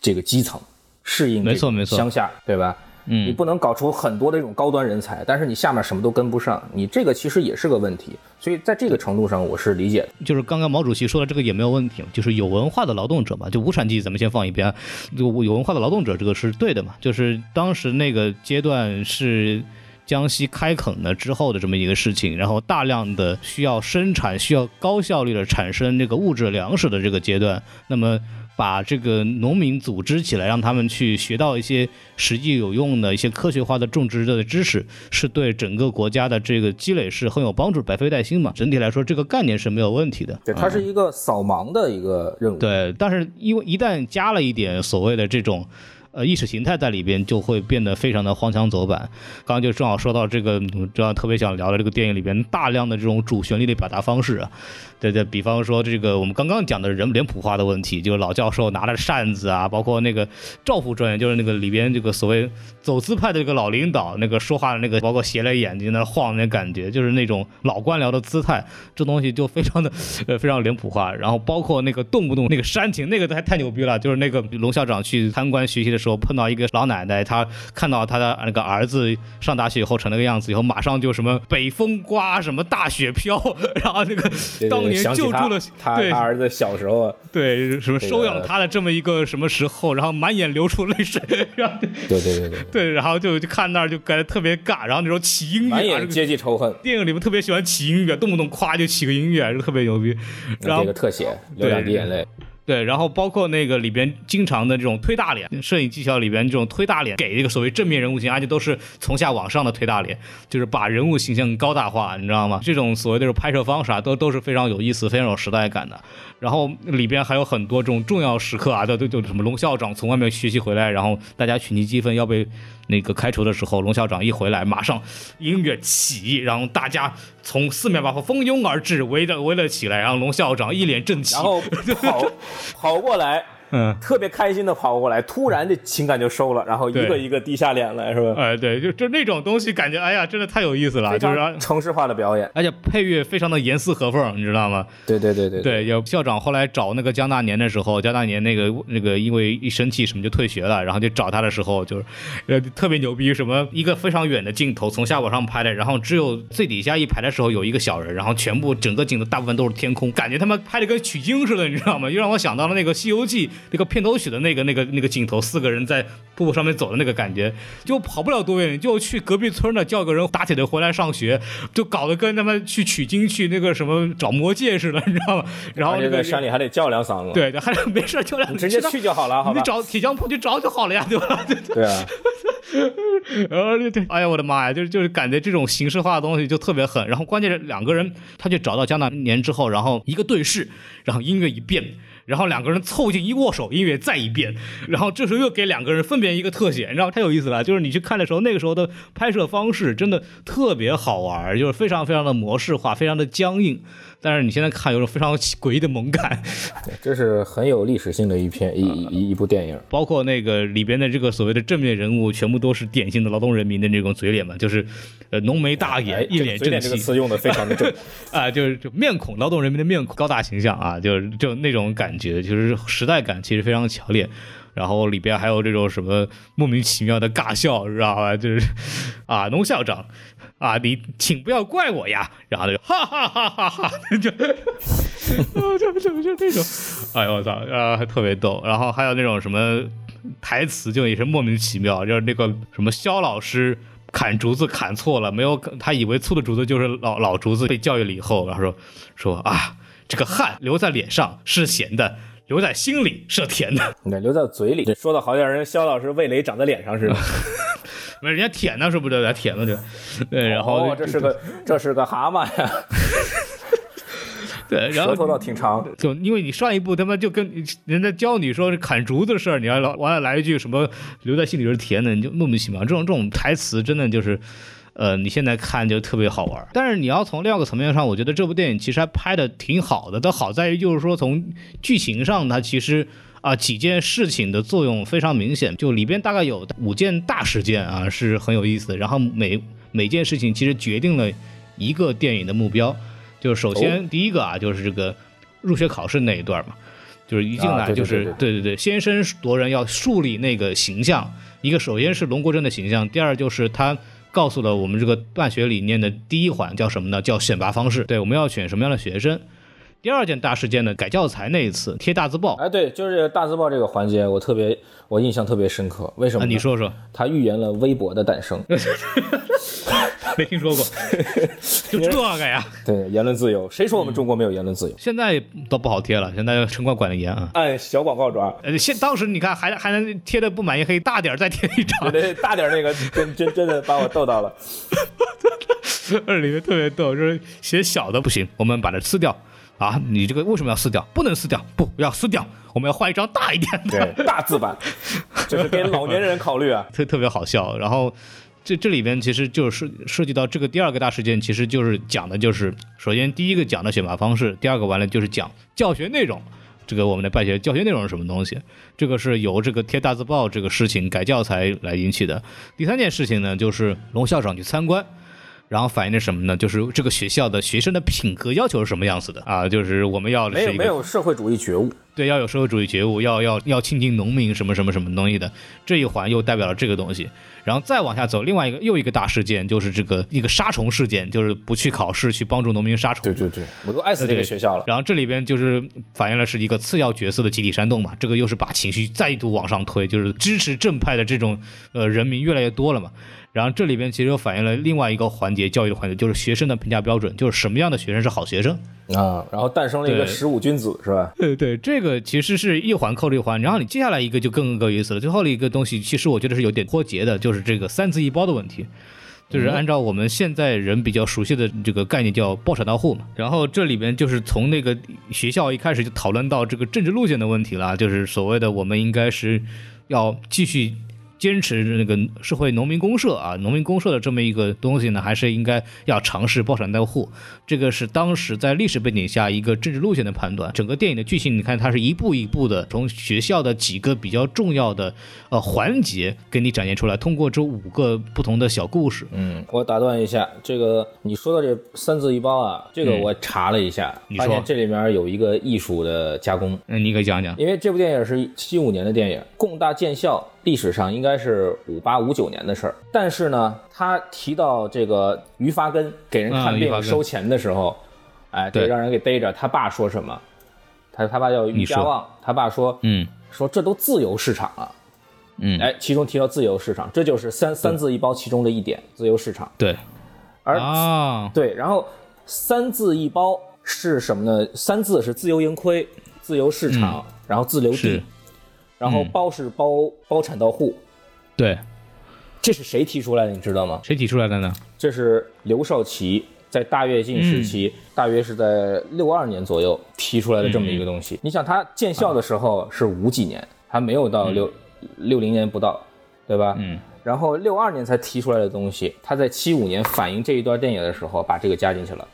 这个基层，适应这个没错没错乡下，对吧？嗯你不能搞出很多的这种高端人才，但是你下面什么都跟不上，你这个其实也是个问题。所以在这个程度上，我是理解的。就是刚刚毛主席说的这个也没有问题，就是有文化的劳动者嘛，就无产阶级咱们先放一边，就有文化的劳动者这个是对的嘛，就是当时那个阶段是。江西开垦了之后的这么一个事情，然后大量的需要生产、需要高效率的产生这个物质粮食的这个阶段，那么把这个农民组织起来，让他们去学到一些实际有用的一些科学化的种植的知识，是对整个国家的这个积累是很有帮助，百废待兴嘛。整体来说，这个概念是没有问题的。对，它是一个扫盲的一个任务。对，但是因为一旦加了一点所谓的这种。呃，意识形态在里边就会变得非常的荒腔走板。刚刚就正好说到这个，嗯正好特别想聊的这个电影里边大量的这种主旋律的表达方式啊，对对，比方说这个我们刚刚讲的人脸谱化的问题，就是老教授拿着扇子啊，包括那个赵副专员，就是那个里边这个所谓走资派的这个老领导，那个说话的那个，包括斜了眼睛那晃那感觉，就是那种老官僚的姿态，这东西就非常的呃非常脸谱化。然后包括那个动不动那个煽情，那个还太牛逼了，就是那个龙校长去参观学习的时候碰到一个老奶奶，她看到她的那个儿子上大学以后成那个样子以后，马上就什么北风刮，什么大雪飘，<laughs> 然后那个当年救助了对。他他儿子小时候。啊，对什么收养个他的这么一个什么时候，然后满眼流出泪水，然 <laughs> 后对对对对，对，然后就就看那儿就感觉特别尬，然后那时候起音乐满眼阶级仇恨，电影里面特别喜欢起音乐，动不动夸就起个音乐，就特别牛逼。然后这个特写流两滴眼泪，对，对然后包括那个里边经常的这种推大脸，摄影技巧里边这种推大脸，给这个所谓正面人物形象，而且都是从下往上的推大脸，就是把人物形象高大化，你知道吗？这种所谓的这种拍摄方式啊，都都是非常有意思、非常有时代感的。然后里边还有很多这种重要时刻啊，都都就什么龙校长从外面学习回来，然后大家群集积分要被那个开除的时候，龙校长一回来，马上音乐起，然后大家从四面八方蜂拥而至，围着围了起来，然后龙校长一脸正气，然后跑跑过来，嗯。特别开心的跑过来，突然这情感就收了，然后一个一个低下脸来，是吧？哎，对，就就那种东西，感觉哎呀，真的太有意思了，就是城市化的表演，而且配乐非常的严丝合缝，你知道吗？对对对对对，有校长后来找那个江大年的时候，江大年那个那个因为一生气什么就退学了，然后就找他的时候，就是呃特别牛逼，什么一个非常远的镜头从下往上拍的，然后只有最底下一排的时候有一个小人，然后全部整个镜头大部分都是天空，感觉他妈拍的跟取经似的，你知道吗？又让我想到了那个《西游记》那个片头曲的那个那个那个镜头，四个人在瀑布上面走的那个感觉，就跑不了多远，就去隔壁村呢叫个人打铁的回来上学，就搞得跟他们去取经去那个什么找魔戒似的，你知道吗？然后那个山里还得叫两嗓子，，对，还是没事就两你直接去就好了，好吧你？找铁匠铺去找就好了呀，对吧？对对啊，<laughs> 然后对对，哎呀，我的妈呀，就是就是感觉这种形式化的东西就特别狠。然后关键是两个人，他就找到江南年之后，然后一个对视，然后音乐一变。然后两个人凑近一握手，音乐再一变，然后这时候又给两个人分别一个特写，你知道太有意思了。就是你去看的时候，那个时候的拍摄方式真的特别好玩，就是非常非常的模式化，非常的僵硬。但是你现在看有种非常诡异的萌感，对 <laughs> 这是很有历史性的一篇一一一部电影，包括那个里边的这个所谓的正面人物，全部都是典型的劳动人民的那种嘴脸嘛，就是呃浓眉大眼，哎，一脸正气这个气词用的非常的正，<laughs> 啊、就是就面孔劳动人民的面孔，高大形象啊，就是就那种感觉，就是时代感其实非常强烈。然后里边还有这种什么莫名其妙的尬笑，知道吧？就是啊，农校长啊，你请不要怪我呀。然后就哈哈哈哈哈，就就就就就那种，哎呦我操，啊，还特别逗。然后还有那种什么台词，就也是莫名其妙，就是那个什么肖老师。砍竹子砍错了，没有他以为粗的竹子就是老老竹子，被教育了以后，然后说说啊，这个汗留在脸上是咸的，留在心里是甜的。对，留在嘴里，说的好像人肖老师味蕾长在脸上似的。<laughs> 没人家舔呢，是不是？人家舔了就，对，然后哦，这是个这是个蛤蟆呀，<laughs> 对，<laughs> 然后舌头倒挺长。就因为你上一部他妈就跟人家教你说砍竹子的事儿，你要老完了来一句什么留在心里是甜的，你就莫名其妙。这种这种台词真的就是。呃，你现在看就特别好玩，但是你要从另外一个层面上，我觉得这部电影其实还拍的挺好的。它好在于就是说从剧情上，它其实啊、几件事情的作用非常明显，就里边大概有五件大事件啊是很有意思的。然后每每件事情其实决定了一个电影的目标。就是首先第一个啊，就是这个入学考试那一段嘛，就是一进来就是、对对对对，先声夺人要树立那个形象。一个首先是龙国珍的形象，第二就是他告诉了我们这个办学理念的第一环叫什么呢？叫选拔方式。对，我们要选什么样的学生。第二件大事件呢，改教材那一次贴大字报哎，对，就是大字报这个环节，我特别我印象特别深刻。为什么啊，你说说，他预言了微博的诞生。<laughs> <laughs> 没听说过，<laughs> 就这个呀？<laughs> 对，言论自由，谁说我们中国没有言论自由？现在都不好贴了，现在城管管的严啊。按小广告抓，呃，现当时你看还还能贴的不满意可以大点儿再贴一张对，对，大点那个真真真的把我逗到了。二里面特别逗，就是写小的不行，我们把它撕掉啊！你这个为什么要撕掉？不能撕掉，不要撕掉，我们要换一张大一点的，对，大字版，就是给老年人考虑啊。特特别好笑。然后这这里边其实就是涉及到这个第二个大事件，其实就是讲的就是首先第一个讲的选拔方式，第二个完了就是讲教学内容。这个我们的办学教学内容是什么东西？这个是由这个贴大字报这个事情改教材来引起的。第三件事情呢，就是龙校长去参观。然后反映的什么呢？就是这个学校的学生的品格要求是什么样子的啊？就是我们要是没有没有社会主义觉悟，对，要有社会主义觉悟，要要要亲近农民什么什么什么东西的，这一环又代表了这个东西。然后再往下走，另外一个又一个大事件就是这个一个杀虫事件，就是不去考试去帮助农民杀虫。对对对，我都爱死这个学校了。然后这里边就是反映了是一个次要角色的集体煽动嘛，这个又是把情绪再度往上推，就是支持正派的这种呃人民越来越多了嘛。然后这里边其实又反映了另外一个环节，教育的环节，就是学生的评价标准，就是什么样的学生是好学生。啊，然后诞生了一个十五君子，是吧？对对，这个其实是一环扣着一环，然后你接下来一个就更更有意思了。最后的一个东西，其实我觉得是有点脱节的，就是这个三字一包的问题。就是按照我们现在人比较熟悉的这个概念叫包产到户嘛，然后这里边就是从那个学校一开始就讨论到这个政治路线的问题了，就是所谓的我们应该是要继续坚持那个社会农民公社啊，农民公社的这么一个东西呢，还是应该要尝试包产到户。这个是当时在历史背景下一个政治路线的判断。整个电影的剧情，你看它是一步一步的从学校的几个比较重要的呃环节给你展现出来，通过这五个不同的小故事。嗯，我打断一下，这个你说的这三字一包啊，这个我查了一下，发现这里面有一个艺术的加工，嗯，你给讲讲。因为这部电影是七五年的电影，共大建校历史上应该是五八五九年的事儿，但是呢，他提到这个于发根给人看病收钱的时候，哎，对对，让人给逮着，他爸说什么？他他爸叫于家旺，他爸说嗯。说这都自由市场了，嗯，哎，其中提到自由市场，这就是三三字一包其中的一点，自由市场。对。而啊，对，然后三字一包是什么呢？三字是自由盈亏、自由市场，然后自留地是，然后嗯包是包包产到户，对，这是谁提出来的？你知道吗？谁提出来的呢？这是刘少奇在大跃进时期，大约是在六二年左右提出来的这么一个东西。你想，他建校的时候是五几年，还没有到六六零年不到，对吧？嗯。然后六二年才提出来的东西，他在七五年反映这一段电影的时候，把这个加进去了。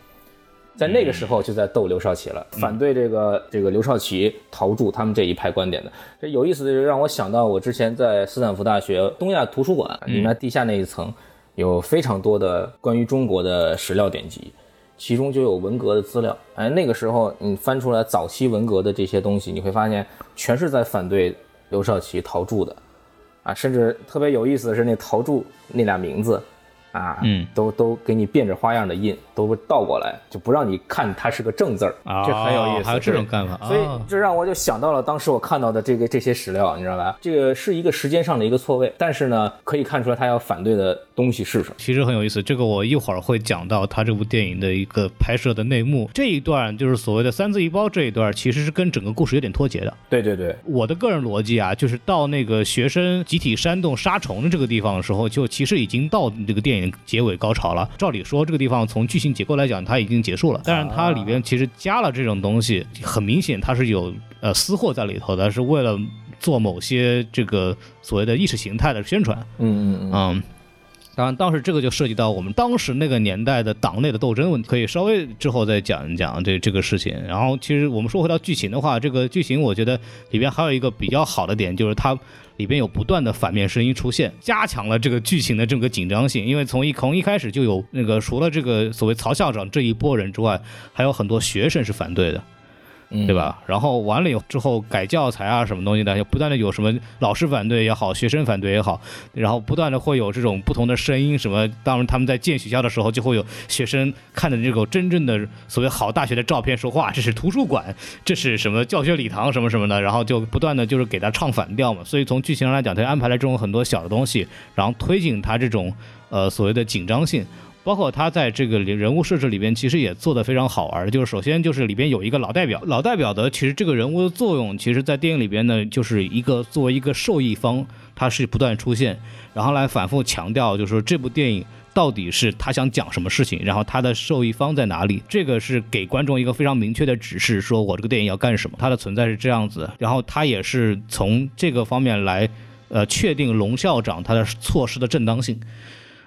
在那个时候就在斗刘少奇了，反对这个这个刘少奇、陶铸他们这一派观点的。这有意思的是让我想到我之前在斯坦福大学东亚图书馆里面地下那一层，有非常多的关于中国的史料典籍，其中就有文革的资料。哎，那个时候你翻出来早期文革的这些东西，你会发现全是在反对刘少奇、陶铸的，啊，甚至特别有意思的是那陶铸那俩名字。啊，嗯，都都给你变着花样的印，都倒过来，就不让你看它是个正字儿，这很有意思。哦还有这种对看法，所以哦这让我就想到了当时我看到的这个这些史料，你知道吧？这个是一个时间上的一个错位，但是呢，可以看出来他要反对的东西是什么。其实很有意思，这个我一会儿会讲到他这部电影的一个拍摄的内幕。这一段就是所谓的三字一包这一段，其实是跟整个故事有点脱节的。对对对，我的个人逻辑啊，就是到那个学生集体煽动杀虫的这个地方的时候，就其实已经到这个电影结尾高潮了。照理说，这个地方从剧情结构来讲，它已经结束了，但是它里边其实加了这种东西，很明显它是有呃私货在里头的，是为了做某些这个所谓的意识形态的宣传。嗯嗯嗯，嗯，当然，当时这个就涉及到我们当时那个年代的党内的斗争问题，可以稍微之后再讲一讲这这个事情。然后，其实我们说回到剧情的话，这个剧情我觉得里边还有一个比较好的点，就是它里边有不断的反面声音出现，加强了这个剧情的这个紧张性。因为从一从一开始就有那个除了这个所谓曹校长这一波人之外，还有很多学生是反对的。嗯对？吧？然后完了以后之后改教材啊什么东西的，就不断的有什么老师反对也好，学生反对也好，然后不断的会有这种不同的声音，什么当然他们在建学校的时候，就会有学生看着这个真正的所谓好大学的照片说，话，这是图书馆，这是什么教学礼堂什么什么的，然后就不断的就是给他唱反调嘛。所以从剧情上来讲，他安排了这种很多小的东西，然后推进他这种呃所谓的紧张性。包括他在这个里人物设置里边，其实也做得非常好玩。就是首先就是里边有一个老代表，老代表的其实这个人物的作用，其实在电影里边呢，就是一个作为一个受益方，他是不断出现，然后来反复强调，就是说这部电影到底是他想讲什么事情，然后他的受益方在哪里，这个是给观众一个非常明确的指示，说我这个电影要干什么，它的存在是这样子，然后他也是从这个方面来。呃，确定龙校长他的措施的正当性，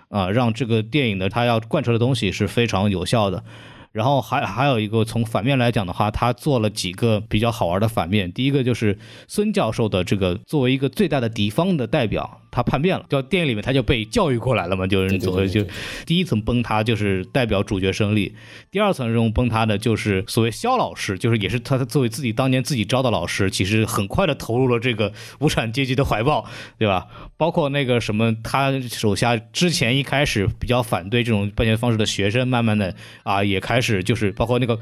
啊、让这个电影的它要贯彻的东西是非常有效的。然后还还有一个从反面来讲的话，他做了几个比较好玩的反面。第一个就是孙教授的这个作为一个最大的敌方的代表，他叛变了，就电影里面他就被教育过来了嘛，就是所谓就第一层崩塌就是代表主角胜利，第二层这种崩塌的就是所谓肖老师，就是也是他作为自己当年自己招的老师，其实很快的投入了这个无产阶级的怀抱，对吧？包括那个什么，他手下之前一开始比较反对这种办学方式的学生，慢慢的啊也开始就是包括那个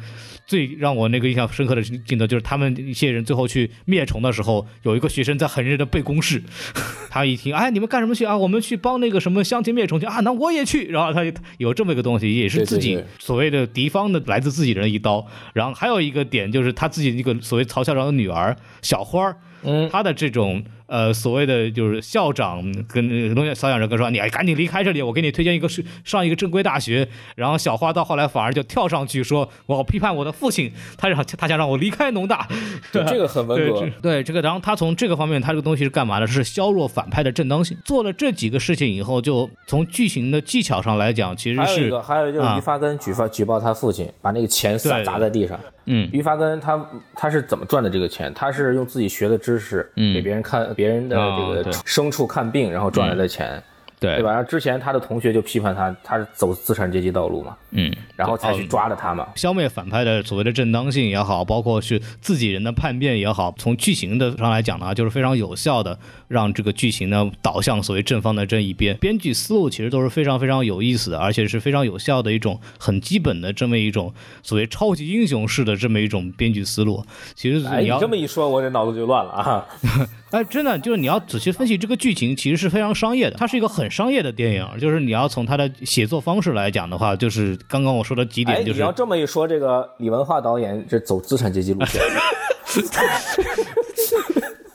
最让我那个印象深刻的镜头，就是他们一些人最后去灭虫的时候，有一个学生在很认真的背公式，<laughs> 他一听，哎，你们干什么去啊？我们去帮那个什么乡亲灭虫去啊？那我也去。然后他就有这么一个东西，也是自己所谓的敌方的来自自己人的一刀。然后还有一个点就是他自己那个所谓曹校长的女儿小花儿，嗯，他的这种呃所谓的就是校长跟那个东校长跟说，你赶紧离开这里，我给你推荐一个上一个正规大学。然后小花到后来反而就跳上去说，我要批判我的父亲，他让他想让我离开农大。对这个很文对革这，对这个，然后他从这个方面，他这个东西是干嘛的？是削弱反派的正当性。做了这几个事情以后，就从剧情的技巧上来讲，其实是还有一个，还有就是于发根举发举报他父亲，把那个钱撒砸在地上。嗯于发根他他是怎么赚的这个钱？他是用自己学的知识，给别人看别人的这个牲畜看病，然后赚来的钱，对对吧？然后之前他的同学就批判他，他是走资产阶级道路嘛，嗯，然后才去抓了他嘛。消灭反派的所谓的正当性也好，包括是自己人的叛变也好，从剧情的上来讲呢，就是非常有效的让这个剧情呢导向所谓正方的这一边。编剧思路其实都是非常非常有意思的，而且是非常有效的一种很基本的这么一种所谓超级英雄式的这么一种编剧思路。其实哎，你你要这么一说，我这脑子就乱了啊！<laughs> 哎，真的就是你要仔细分析这个剧情，其实是非常商业的。它是一个很商业的电影，就是你要从他的写作方式来讲的话，就是刚刚我说的几哎，点，就是你要这么一说，这个李文化导演这走资产阶级路线，<laughs>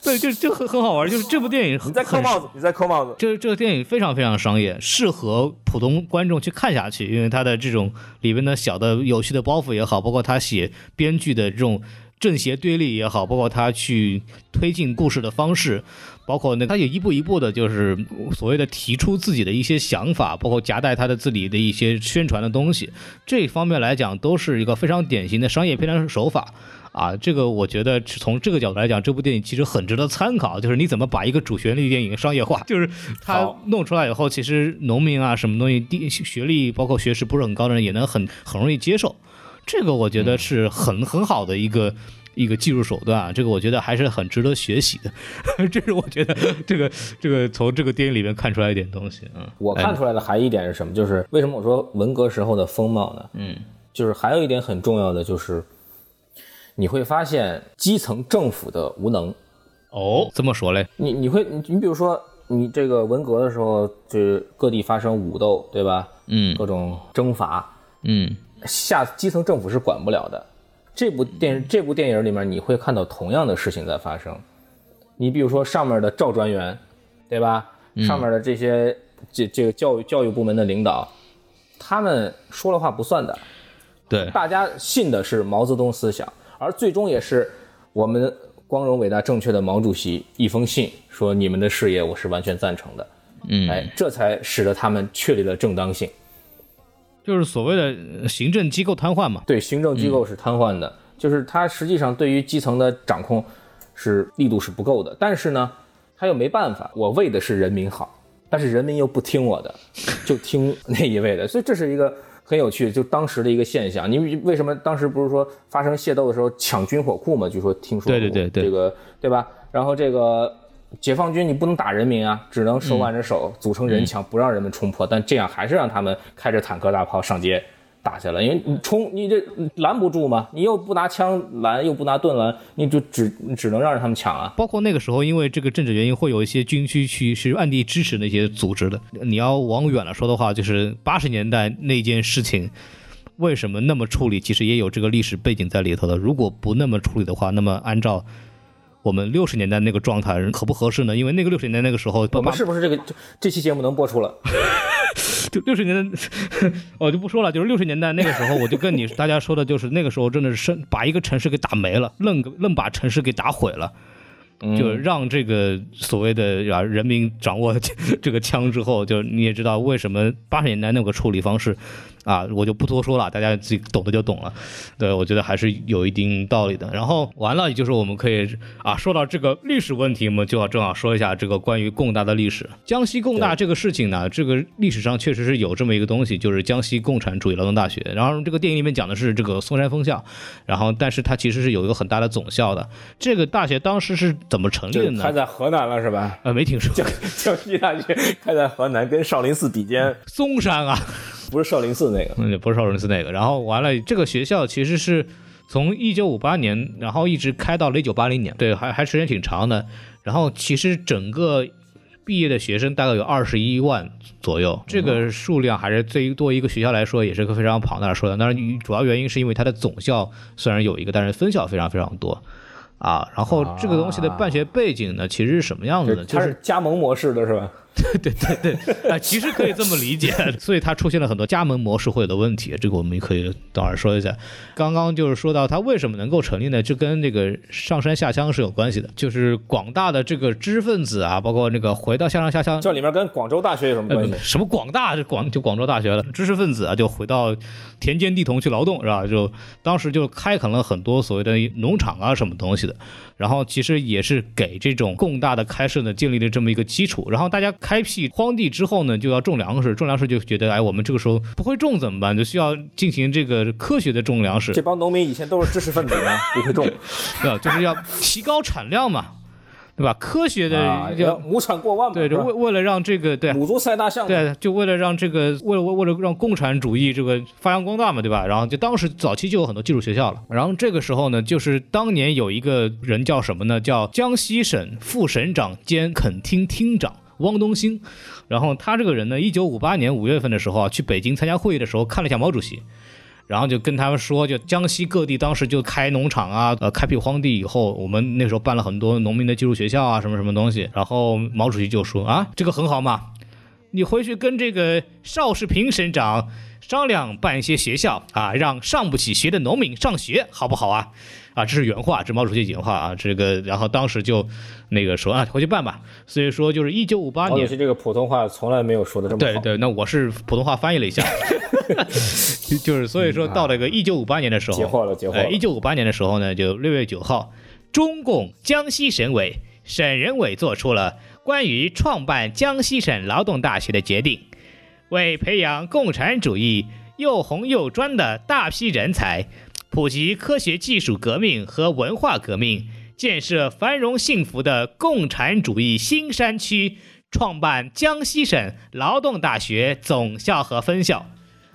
对，就就很很好玩。就是这部电影你在扣帽子，你在扣帽子。这这个电影非常非常商业，适合普通观众去看下去，因为它的这种里面的小的有趣的包袱也好，包括他写编剧的这种正邪对立也好，包括他去推进故事的方式，包括那他也一步一步的，就是所谓的提出自己的一些想法，包括夹带他的自己的一些宣传的东西，这方面来讲都是一个非常典型的商业片的手法。啊，这个我觉得从这个角度来讲，这部电影其实很值得参考。就是你怎么把一个主旋律电影商业化，<laughs> 就是它好弄出来以后，其实农民啊什么东西，低学历包括学识不是很高的人也能很很容易接受。这个我觉得是很很好的一个。一个技术手段啊，这个我觉得还是很值得学习的。<laughs> 这是我觉得这个这个从这个电影里面看出来一点东西。嗯，我看出来的还有一点是什么？就是为什么我说文革时候的风貌呢？嗯，就是还有一点很重要的，就是你会发现基层政府的无能。哦，这么说嘞，你你会你你比如说你这个文革的时候，就是各地发生武斗，对吧？嗯各种征伐，嗯下基层政府是管不了的。这部电这部电影里面，你会看到同样的事情在发生。你比如说上面的赵专员，对吧？上面的这些这这个教育教育部门的领导，他们说了话不算的，对，大家信的是毛泽东思想，而最终也是我们光荣伟大正确的毛主席一封信说你们的事业我是完全赞成的，嗯，哎，这才使得他们确立了正当性。就是所谓的呃行政机构瘫痪嘛。对，行政机构是瘫痪的，就是它实际上对于基层的掌控是力度是不够的。但是呢，他又没办法，我为的是人民好，但是人民又不听我的，就听那一位的，所以这是一个很有趣，就当时的一个现象。你为什么当时不是说发生械斗的时候抢军火库嘛？据说听说对对对对这个对吧？然后这个。解放军你不能打人民啊，只能手挽着手组成人墙，不让人们冲破。但这样还是让他们开着坦克大炮上街打下来，因为你冲你这拦不住嘛，你又不拿枪拦，又不拿盾拦，你就只只能让他们抢啊。包括那个时候，因为这个政治原因，会有一些军区去是暗地支持那些组织的。你要往远了说的话，就是八十年代那件事情，为什么那么处理，其实也有这个历史背景在里头的。如果不那么处理的话，那么按照我们六十年代那个状态，合不合适呢？因为那个六十年代那个时候，我们是不是这个这这期节目能播出了？<laughs> 就六十年代，我 <laughs> 就不说了，就是六十年代那个时候，我就跟你大家说的，就是那个时候真的是把一个城市给打没了，愣愣把城市给打毁了。就让这个所谓的啊人民掌握 <laughs> 这个枪之后，就你也知道为什么八十年代那个处理方式。啊，我就不多说了，大家自己懂的就懂了。对，我觉得还是有一定道理的。然后完了，也就是我们可以啊，说到这个历史问题，我们就要正好说一下这个关于共大的历史。江西共大这个事情呢，这个历史上确实是有这么一个东西，就是江西共产主义劳动大学。然后这个电影里面讲的是这个嵩山分校，然后但是它其实是有一个很大的总校的。这个大学当时是怎么成立的呢？开在河南了是吧？呃，没听说。江 <laughs> 江西大学开在河南，跟少林寺比肩。嵩山啊。不是少林寺那个，嗯，不是少林寺那个。然后完了，这个学校其实是从一九五八年，然后一直开到了一九八零年，对，还还时间挺长的。然后其实整个毕业的学生大概有二十一万左右，这个数量还是对于多一个学校来说也是个非常庞大的数量。但是，主要原因是因为它的总校虽然有一个，但是分校非常非常多啊。然后这个东西的办学背景呢，其实是什么样子呢？就是加盟模式的是吧？对对对对，啊，<laughs> 其实可以这么理解，<laughs> 所以它出现了很多加盟模式会有的问题，这个我们可以等会儿说一下。刚刚就是说到它为什么能够成立呢？就跟这个上山下乡是有关系的，就是广大的这个知识分子啊，包括那个回到上山下乡，这里面跟广州大学有什么关系？什么广大就广就广州大学了，知识分子啊就回到田间地头去劳动是吧？就当时就开垦了很多所谓的农场啊什么东西的，然后其实也是给这种共大的开设呢建立了这么一个基础，然后大家。开辟荒地之后呢，就要种粮食，种粮食就觉得，哎，我们这个时候不会种怎么办？就需要进行这个科学的种粮食。这帮农民以前都是知识分子啊？不会种，<laughs> 对吧？就是要提高产量嘛，对吧？科学的要亩产过万嘛。对，为为了让这个对母猪赛大象，对，就为了让这个为了为了让共产主义这个发扬光大嘛，对吧？然后就当时早期就有很多技术学校了。然后这个时候呢，就是当年有一个人叫什么呢？叫江西省副省长兼垦厅厅长。汪东兴，然后他这个人呢，一九五八年五月份的时候啊，去北京参加会议的时候，看了一下毛主席，然后就跟他们说，就江西各地当时就开农场啊，呃，开辟荒地以后，我们那时候办了很多农民的技术学校啊，什么什么东西，然后毛主席就说啊，这个很好嘛，你回去跟这个邵世平省长商量办一些学校啊，让上不起学的农民上学，好不好啊？啊，这是原话，这是毛主席原话啊。这个，然后当时就那个说啊，回去办吧。所以说，就是一九五八年。毛主席这个普通话从来没有说的这么。对对，那我是普通话翻译了一下，<laughs> 就是所以说到了个一九五八年的时候，截获了截获了。一九五八年的时候呢，就六月九号，中共江西省委、省人委做出了关于创办江西省劳动大学的决定，为培养共产主义又红又专的大批人才。普及科学技术革命和文化革命，建设繁荣幸福的共产主义新山区，创办江西省劳动大学总校和分校，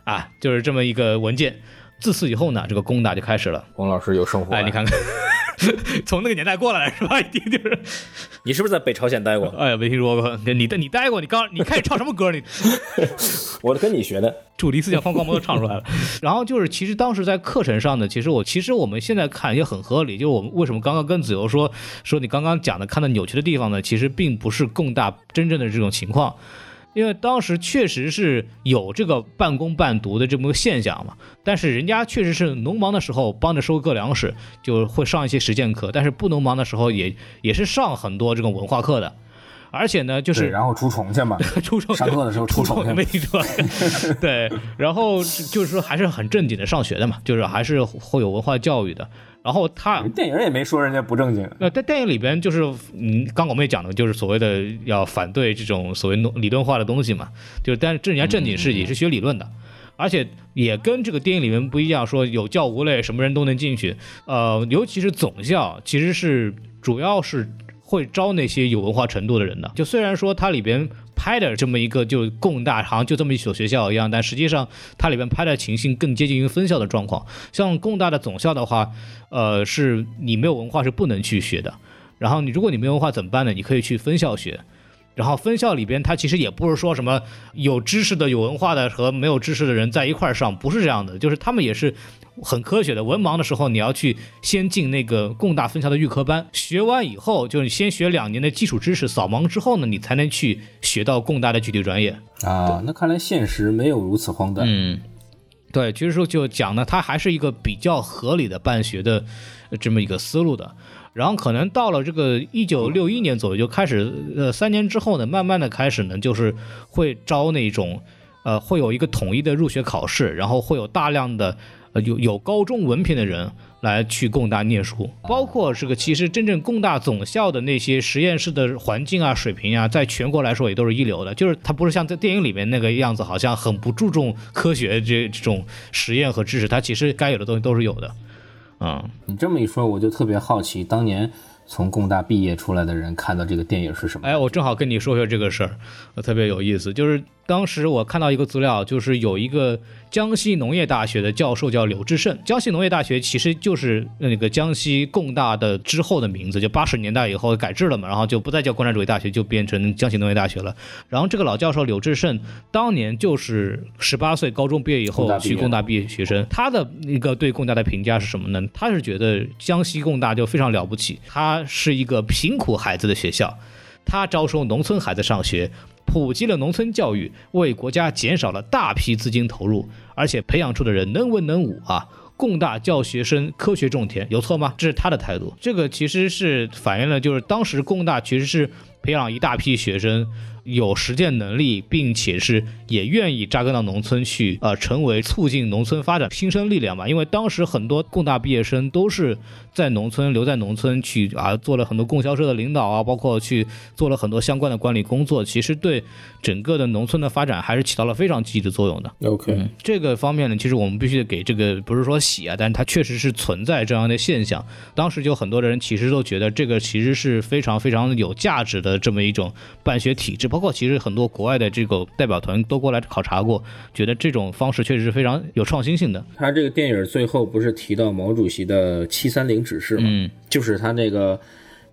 啊，就是这么一个文件。自此以后呢，这个工大就开始了。龚老师有生活，哎，你看看。<laughs> 从那个年代过来的是吧？<laughs> 一定就是，你是不是在北朝鲜待过？哎呀，没听说过。你你待过？你刚你开始唱什么歌？你，<laughs> 我跟你学的《主题思想放光芒》都唱出来了。然后就是，其实当时在课程上呢，其实我其实我们现在看也很合理。就是我们为什么刚刚跟子游说说你刚刚讲的看到扭曲的地方呢？其实并不是共大真正的这种情况。因为当时确实是有这个半工半读的这么个现象嘛，但是人家确实是农忙的时候帮着收割粮食，就会上一些实践课，但是不农忙的时候也也是上很多这种文化课的，而且呢，就是然后除虫去嘛，<laughs> 除虫上课的时候除虫去，没错，对，然后就是说还是很正经的上学的嘛，就是还是会有文化教育的。然后他电影也没说人家不正经。那在电影里边，就是嗯，刚我们也讲的，就是所谓的要反对这种所谓理论化的东西嘛。就是，但是这人家正经是也是学理论的，而且也跟这个电影里面不一样，说有教无类，什么人都能进去。呃，尤其是总校，其实是主要是会招那些有文化程度的人的。就虽然说它里边。拍的这么一个就共大，好像就这么一所学校一样，但实际上它里边拍的情形更接近于分校的状况。像共大的总校的话，呃，是你没有文化是不能去学的。然后你如果你没有文化怎么办呢？你可以去分校学。然后分校里边，它其实也不是说什么有知识的、有文化的和没有知识的人在一块儿上，不是这样的，就是他们也是。很科学的，文盲的时候你要去先进那个共大分校的预科班，学完以后就是先学两年的基础知识，扫盲之后呢，你才能去学到共大的具体专业啊。那看来现实没有如此荒诞。嗯，对，其实说就讲呢，它还是一个比较合理的办学的这么一个思路的。然后可能到了这个一九六一年左右就开始，呃，三年之后呢，慢慢的开始呢，就是会招那种，呃，会有一个统一的入学考试，然后会有大量的呃有有高中文凭的人来去工大念书，包括这个其实真正工大总校的那些实验室的环境啊、水平啊，在全国来说也都是一流的，就是它不是像在电影里面那个样子，好像很不注重科学这这种实验和知识，它其实该有的东西都是有的，嗯。你这么一说，我就特别好奇，当年从工大毕业出来的人看到这个电影是什么？哎，我正好跟你说说这个事儿，呃特别有意思。就是当时我看到一个资料，就是有一个江西农业大学的教授叫柳志胜。江西农业大学其实就是那个江西工大的之后的名字，就八十年代以后改制了嘛，然后就不再叫共产主义大学，就变成江西农业大学了。然后这个老教授柳志胜当年就是十八岁高中毕业以后去工大毕业学生，他的一个对工大的评价是什么呢？他是觉得江西工大就非常了不起，它是一个贫苦孩子的学校。他招收农村孩子上学，普及了农村教育，为国家减少了大批资金投入，而且培养出的人能文能武啊。共大教学生科学种田，有错吗？这是他的态度。这个其实是反映了，就是当时共大其实是培养一大批学生有实践能力，并且是也愿意扎根到农村去，呃，成为促进农村发展新生力量嘛。因为当时很多共大毕业生都是在农村留在农村去啊，做了很多供销社的领导啊，包括去做了很多相关的管理工作，其实对整个的农村的发展还是起到了非常积极的作用的。OK，这个方面呢，其实我们必须得给这个不是说洗啊，但是它确实是存在这样的现象。当时就很多的人其实都觉得这个其实是非常非常有价值的这么一种办学体制，包括其实很多国外的这个代表团都过来考察过，觉得这种方式确实是非常有创新性的。他这个电影最后不是提到毛主席的七三零指示嘛？嗯，就是他那个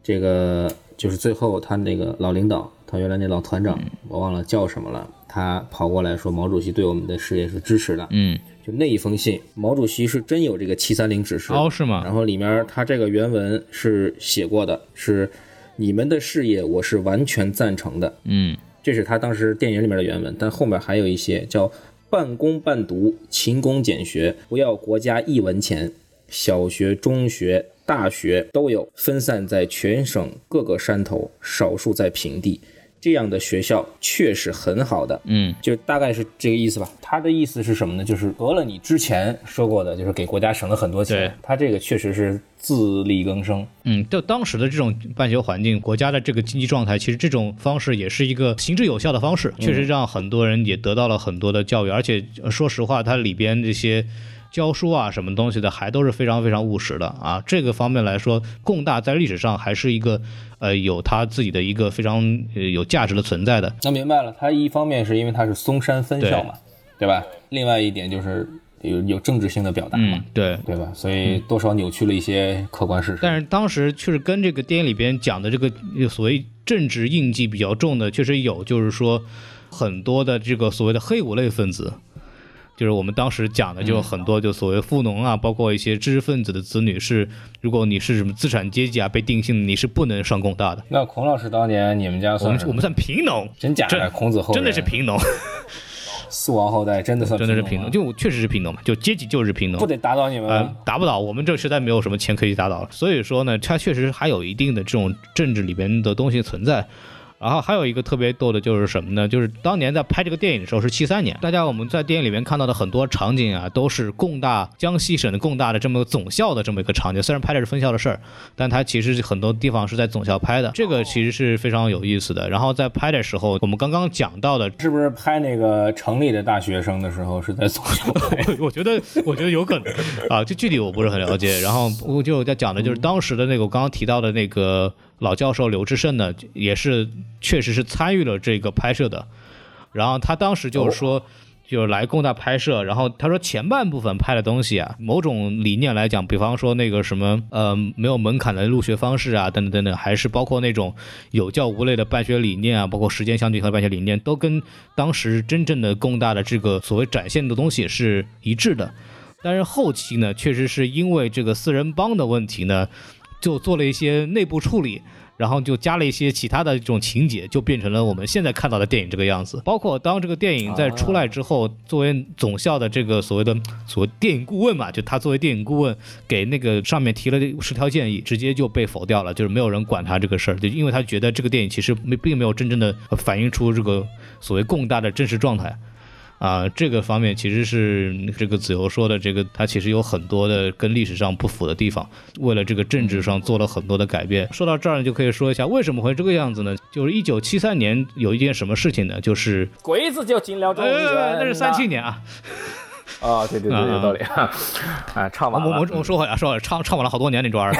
这个就是最后他那个老领导，他原来那老团长，我忘了叫什么了，他跑过来说毛主席对我们的事业是支持的。嗯，就那一封信，毛主席是真有这个七三零指示，哦，是吗？然后里面他这个原文是写过的，是你们的事业我是完全赞成的，嗯这是他当时电影里面的原文，但后面还有一些叫半工半读、勤工俭学，不要国家一文钱。小学、中学、大学都有，分散在全省各个山头，少数在平地。这样的学校确实很好的，嗯，就大概是这个意思吧。他的意思是什么呢？就是得了你之前说过的，就是给国家省了很多对钱。他这个确实是自力更生。嗯，就当时的这种办学环境，国家的这个经济状态，其实这种方式也是一个行之有效的方式，确实让很多人也得到了很多的教育，而且呃说实话，它里边这些。教书啊，什么东西的，还都是非常非常务实的啊。这个方面来说，共大在历史上还是一个，呃，有它自己的一个非常呃有价值的存在的。那明白了，他一方面是因为他是嵩山分校嘛，对吧？另外一点就是有有政治性的表达嘛，嗯，对。对吧？所以多少扭曲了一些客观事实。但是当时确实跟这个电影里边讲的这个所谓政治印记比较重的，确实有，就是说很多的这个所谓的黑五类分子。就是我们当时讲的，就很多就所谓富农啊，包括一些知识分子的子女是，如果你是什么资产阶级啊，被定性你是不能上工大的。那孔老师当年你们家我算我们我们算贫农，真假的孔子后人真的是贫农，<laughs> 四王后代，真的算 <laughs> 真的是贫农就确实是贫农嘛，就阶级就是贫农不。得打倒你们呃打？，不倒，我们这实在没有什么钱可以打倒，所以说呢，它确实还有一定的这种政治里边的东西存在。然后还有一个特别逗的就是什么呢？就是当年在拍这个电影的时候是七三年，大家我们在电影里面看到的很多场景啊，都是工大江西省的工大的这么个总校的这么一个场景。虽然拍的是分校的事儿，但它其实很多地方是在总校拍的，这个其实是非常有意思的。然后在拍的时候，我们刚刚讲到的是不是拍那个城里的大学生的时候是在总校拍？<laughs> 我觉得，我觉得有可能啊，这具体我不是很了解。然后我就在讲的就是当时的那个我刚刚提到的那个老教授刘志胜呢，也是确实是参与了这个拍摄的。然后他当时就是说。就是来工大拍摄，然后他说前半部分拍的东西啊，某种理念来讲，比方说那个什么呃没有门槛的入学方式啊，等等等等，还是包括那种有教无类的办学理念啊，包括时间相聚合的办学理念，都跟当时真正的工大的这个所谓展现的东西是一致的。但是后期呢，确实是因为这个四人帮的问题呢，就做了一些内部处理。然后就加了一些其他的这种情节，就变成了我们现在看到的电影这个样子。包括当这个电影在出来之后，作为总校的这个所谓的所谓电影顾问嘛，就他作为电影顾问给那个上面提了十条建议，直接就被否掉了，就是没有人管他这个事儿，就因为他觉得这个电影其实没并没有真正的反映出这个所谓共大的真实状态。啊，这个方面其实是这个子由说的，这个他其实有很多的跟历史上不符的地方，为了这个政治上做了很多的改变。说到这儿呢，就可以说一下为什么会这个样子呢？就是一九七三年有一件什么事情呢？就是鬼子就进了中原，那是三七年啊。啊，对对对，有道理啊。啊，唱完了。我我我说回来，说回来，唱唱完了好多年，那段儿。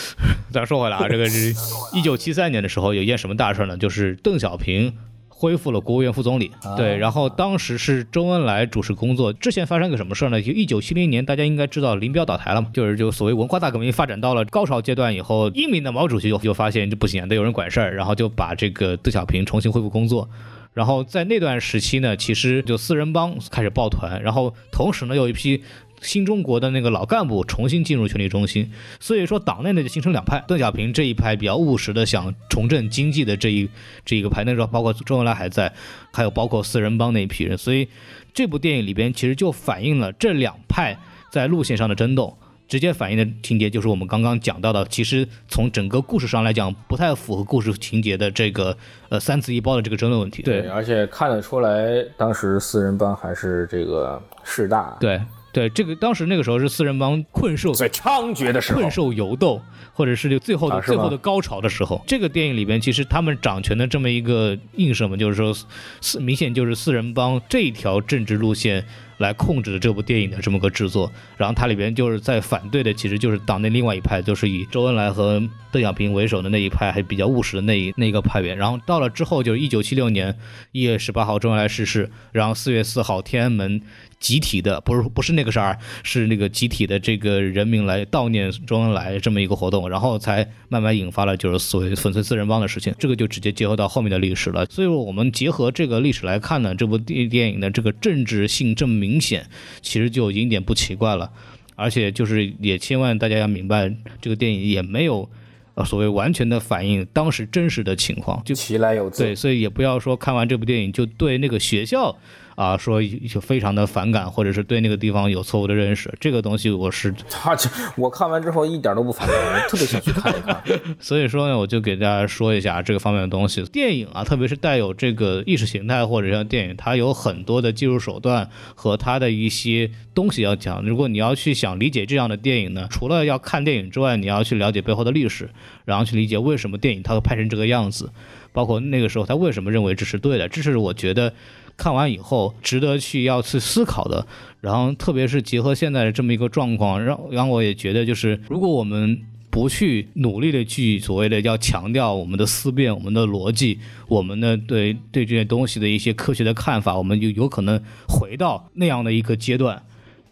<laughs> 再说回来啊，这个是一九七三年的时候有一件什么大事呢？就是邓小平。恢复了国务院副总理，对，然后当时是周恩来主持工作。之前发生个什么事儿呢？就一九七零年，大家应该知道林彪倒台了嘛，就是就所谓文化大革命发展到了高潮阶段以后，英明的毛主席就就发现这不行，得有人管事儿，然后就把这个邓小平重新恢复工作。然后在那段时期呢，其实就四人帮开始抱团，然后同时呢，有一批。新中国的那个老干部重新进入权力中心，所以说党内呢就形成两派，邓小平这一派比较务实的想重振经济的这一这一个派，那时候包括周恩来还在，还有包括四人帮那一批人，所以这部电影里边其实就反映了这两派在路线上的争斗，直接反映的情节就是我们刚刚讲到的，其实从整个故事上来讲不太符合故事情节的这个呃三次一包的这个争论问题。对，而且看得出来当时四人帮还是这个势大。对。对，这个当时那个时候是四人帮困兽最猖獗的时候，困兽犹斗，或者是这最后的最后的高潮的时候。这个电影里边，其实他们掌权的这么一个映射嘛，就是说四明显就是四人帮这一条政治路线。来控制的这部电影的这么个制作，然后它里边就是在反对的，其实就是党内另外一派，就是以周恩来和邓小平为首的那一派，还比较务实的那一那个派别。然后到了之后，就是一九七六年一月十八号周恩来逝世，然后四月四号天安门集体的，不是不是那个事儿，是那个集体的这个人民来悼念周恩来这么一个活动，然后才慢慢引发了就是所谓粉碎四人帮的事情。这个就直接结合到后面的历史了。所以说我们结合这个历史来看呢，这部电电影的这个政治性这么。明显，其实就有点不奇怪了，而且就是也千万大家要明白，这个电影也没有呃所谓完全的反映当时真实的情况，就其来有自。对，所以也不要说看完这部电影就对那个学校。啊，说就非常的反感，或者是对那个地方有错误的认识，这个东西我是 <laughs> 他，我看完之后一点都不反感，我特别想去看一看。<laughs> 所以说呢，我就给大家说一下这个方面的东西。电影啊，特别是带有这个意识形态或者像电影，它有很多的技术手段和它的一些东西要讲。如果你要去想理解这样的电影呢，除了要看电影之外，你要去了解背后的历史，然后去理解为什么电影它会拍成这个样子，包括那个时候他为什么认为这是对的，这是我觉得。看完以后值得去要去思考的，然后特别是结合现在的这么一个状况，让让我也觉得就是，如果我们不去努力的去所谓的要强调我们的思辨、我们的逻辑、我们的对对这些东西的一些科学的看法，我们就有可能回到那样的一个阶段，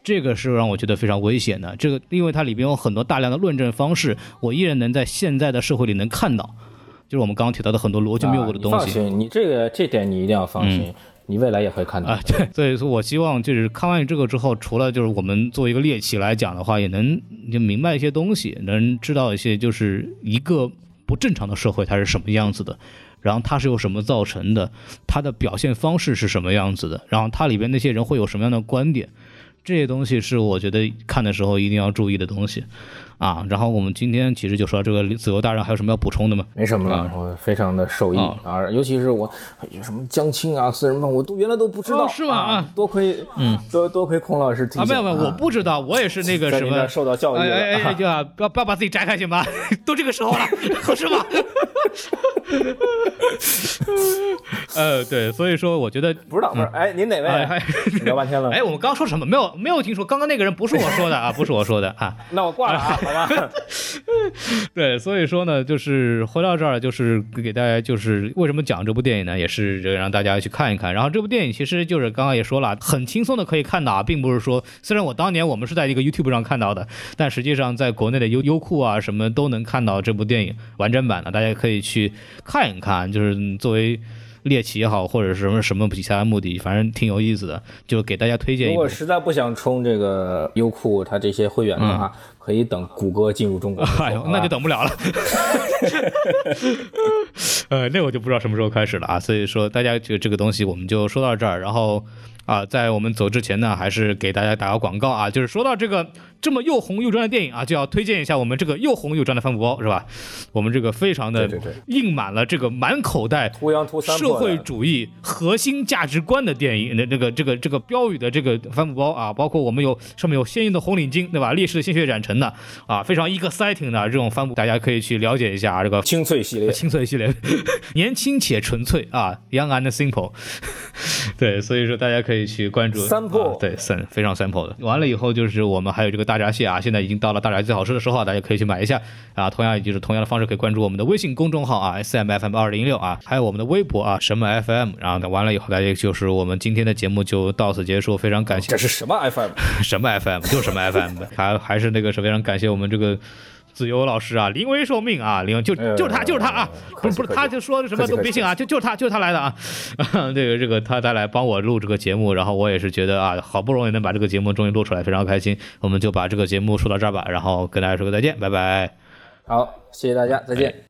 这个是让我觉得非常危险的。这个因为它里边有很多大量的论证方式，我依然能在现在的社会里能看到，就是我们刚刚提到的很多逻辑谬误的东西。放心，你这个这点你一定要放心。你未来也会看到啊，对，所以说我希望就是看完这个之后，除了就是我们做一个猎奇来讲的话，也能就明白一些东西，能知道一些就是一个不正常的社会它是什么样子的，然后它是由什么造成的，它的表现方式是什么样子的，然后它里边那些人会有什么样的观点，这些东西是我觉得看的时候一定要注意的东西。啊，然后我们今天其实就说这个自由大人，还有什么要补充的吗？没什么了，我非常的受益啊，尤其是我有什么江青啊、四人帮，我都原来都不知道，是吗？啊，多亏嗯，多多亏孔老师提醒啊，没有没有，我不知道，我也是那个什么受到教育，哎哎 <laughs> 哎，就不要不要把自己摘开行吗？都这个时候了，合适吗？<laughs> 呃，对，所以说我觉得不知道，不是，哎，您哪位？<laughs> 聊半天了，哎，我们刚说什么？没有没有听说，刚刚那个人不是我说的啊，不是我说的啊，那我挂了啊。好吧，<laughs> 对，所以说呢，就是回到这儿，就是给大家，就是为什么讲这部电影呢？也是让大家去看一看。然后这部电影其实就是刚刚也说了，很轻松的可以看到啊，并不是说，虽然我当年我们是在一个 YouTube 上看到的，但实际上在国内的优优酷啊什么都能看到这部电影完整版的，大家可以去看一看。就是作为。猎奇也好，或者是什么什么其他目的，反正挺有意思的，就给大家推荐一。如果实在不想充这个优酷它这些会员的话，可以等谷歌进入中国。<laughs> 哎呦，那就等不了了。<laughs> <laughs> 呃，那我就不知道什么时候开始了啊。所以说，大家就这个东西，我们就说到这儿，然后。啊，在我们走之前呢，还是给大家打个广告啊，就是说到这个这么又红又专的电影啊，就要推荐一下我们这个又红又专的帆布包，是吧？我们这个非常的印满了这个满口袋社会主义核心价值观的电影，那那个这个这个标语的这个帆布包啊，包括我们有上面有鲜艳的红领巾，对吧？烈士的鲜血染成的啊，非常 exciting 的这种帆布，大家可以去了解一下啊，这个清脆系列，清脆系列，<laughs> 年轻且纯粹啊，young and simple，<laughs> 对，所以说大家可以。去关注对三非常 sample 的。完了以后就是我们还有这个大闸蟹啊，现在已经到了大闸蟹最好吃的时候，大家可以去买一下啊。同样也就是同样的方式可以关注我们的微信公众号啊，S M F M 二零六啊，还有我们的微博啊，什么 F M。然后完了以后，大家就是我们今天的节目就到此结束，非常感谢。这是什么 F M？<laughs> 什么 F M？就是什么 F M？<laughs> 还还是那个是非常感谢我们这个。自由老师啊，临危受命啊，临就就是他，就是他啊，不是不是，他就说什么都别信啊，就就是他，就是他来的啊，<laughs> 这个这个他再来帮我录这个节目，然后我也是觉得啊，好不容易能把这个节目终于录出来，非常开心，我们就把这个节目说到这儿吧，然后跟大家说个再见，拜拜。好，谢谢大家，再见。太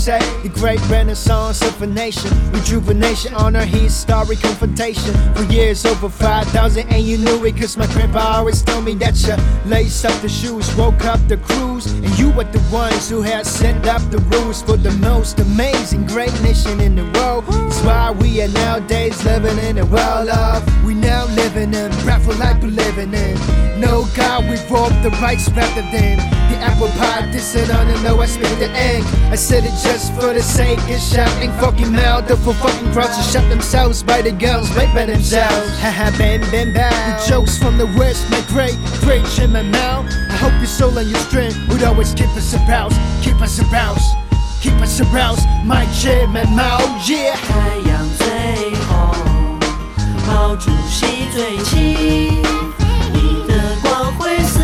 say the great renaissance of a nation, rejuvenation on our historic confrontation. For years, over 5,000, and you knew it, cause my grandpa always told me that you lace up the shoes, woke up the crews, and you were the ones who had set up the rules for the most amazing great nation in the world. It's why we are nowadays living in a world of, we now living in, breathful life we're living in. No God, we broke the rights rather than the apple pie, this it on the low, I spit the egg. I said it just just for the sake of shouting fucking mouth for fucking crowds to shut themselves by the girls right by themselves. Haha, been been bad. The jokes from the west, my great, great in my mouth. I hope your soul and your strength would always keep us aroused, keep us aroused, keep us aroused. My chin, my mouth, yeah. 太阳最红，毛主席最亲，你的光辉思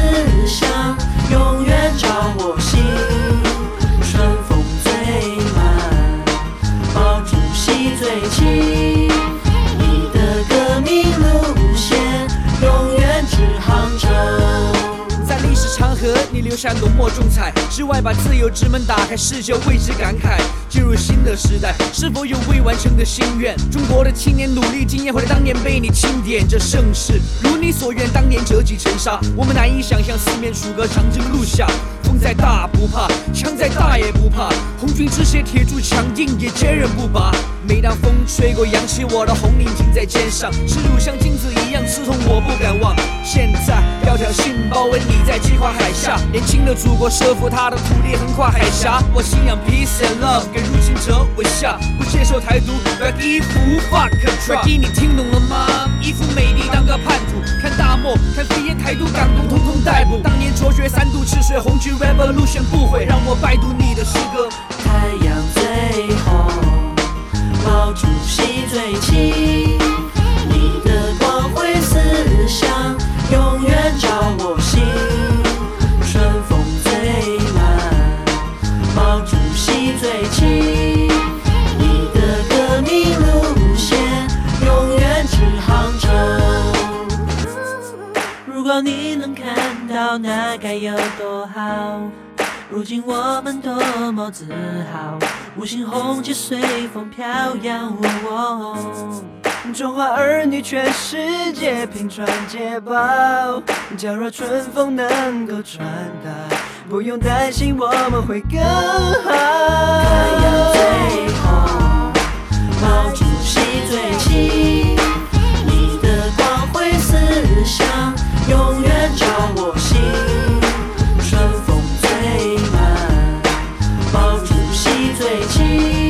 想永 情下浓墨重彩之外，把自由之门打开，世界为之感慨。进入新的时代，是否有未完成的心愿？中国的青年努力经验，或者当年被你钦点这盛世，如你所愿，当年折戟沉沙，我们难以想象四面楚歌，长征路下。风再大不怕，枪再大也不怕。红军之血，铁柱强硬也坚韧不拔。每当风吹过，扬起我的红领巾在肩上，耻辱像金子一样刺痛，我不敢忘。现在要挑衅包围你在击垮海下，年轻的祖国收服他的土地，横跨海峡。我信仰 peace and love，给入侵者微笑，不接受台独，要衣服 fuck drop。你听懂了吗？衣服美丽当个叛徒，看大漠，看飞烟台独港独，统统逮捕。当年卓绝三度赤水红军。Revolution 不悔让我拜读你的诗歌。太阳最红，毛主席最亲，想永远照我心。春风最暖，毛主席最亲，你的革命路线永远直杭州。如果你能看到，那该有多好！如今我们多么自豪，五星红旗随风飘扬。中华儿女全世界，平传捷报。假若春风能够传达，不用担心我们会更好。太阳最红，毛主席最亲，你的光辉思想永远照我心。春风最暖，毛主席最亲。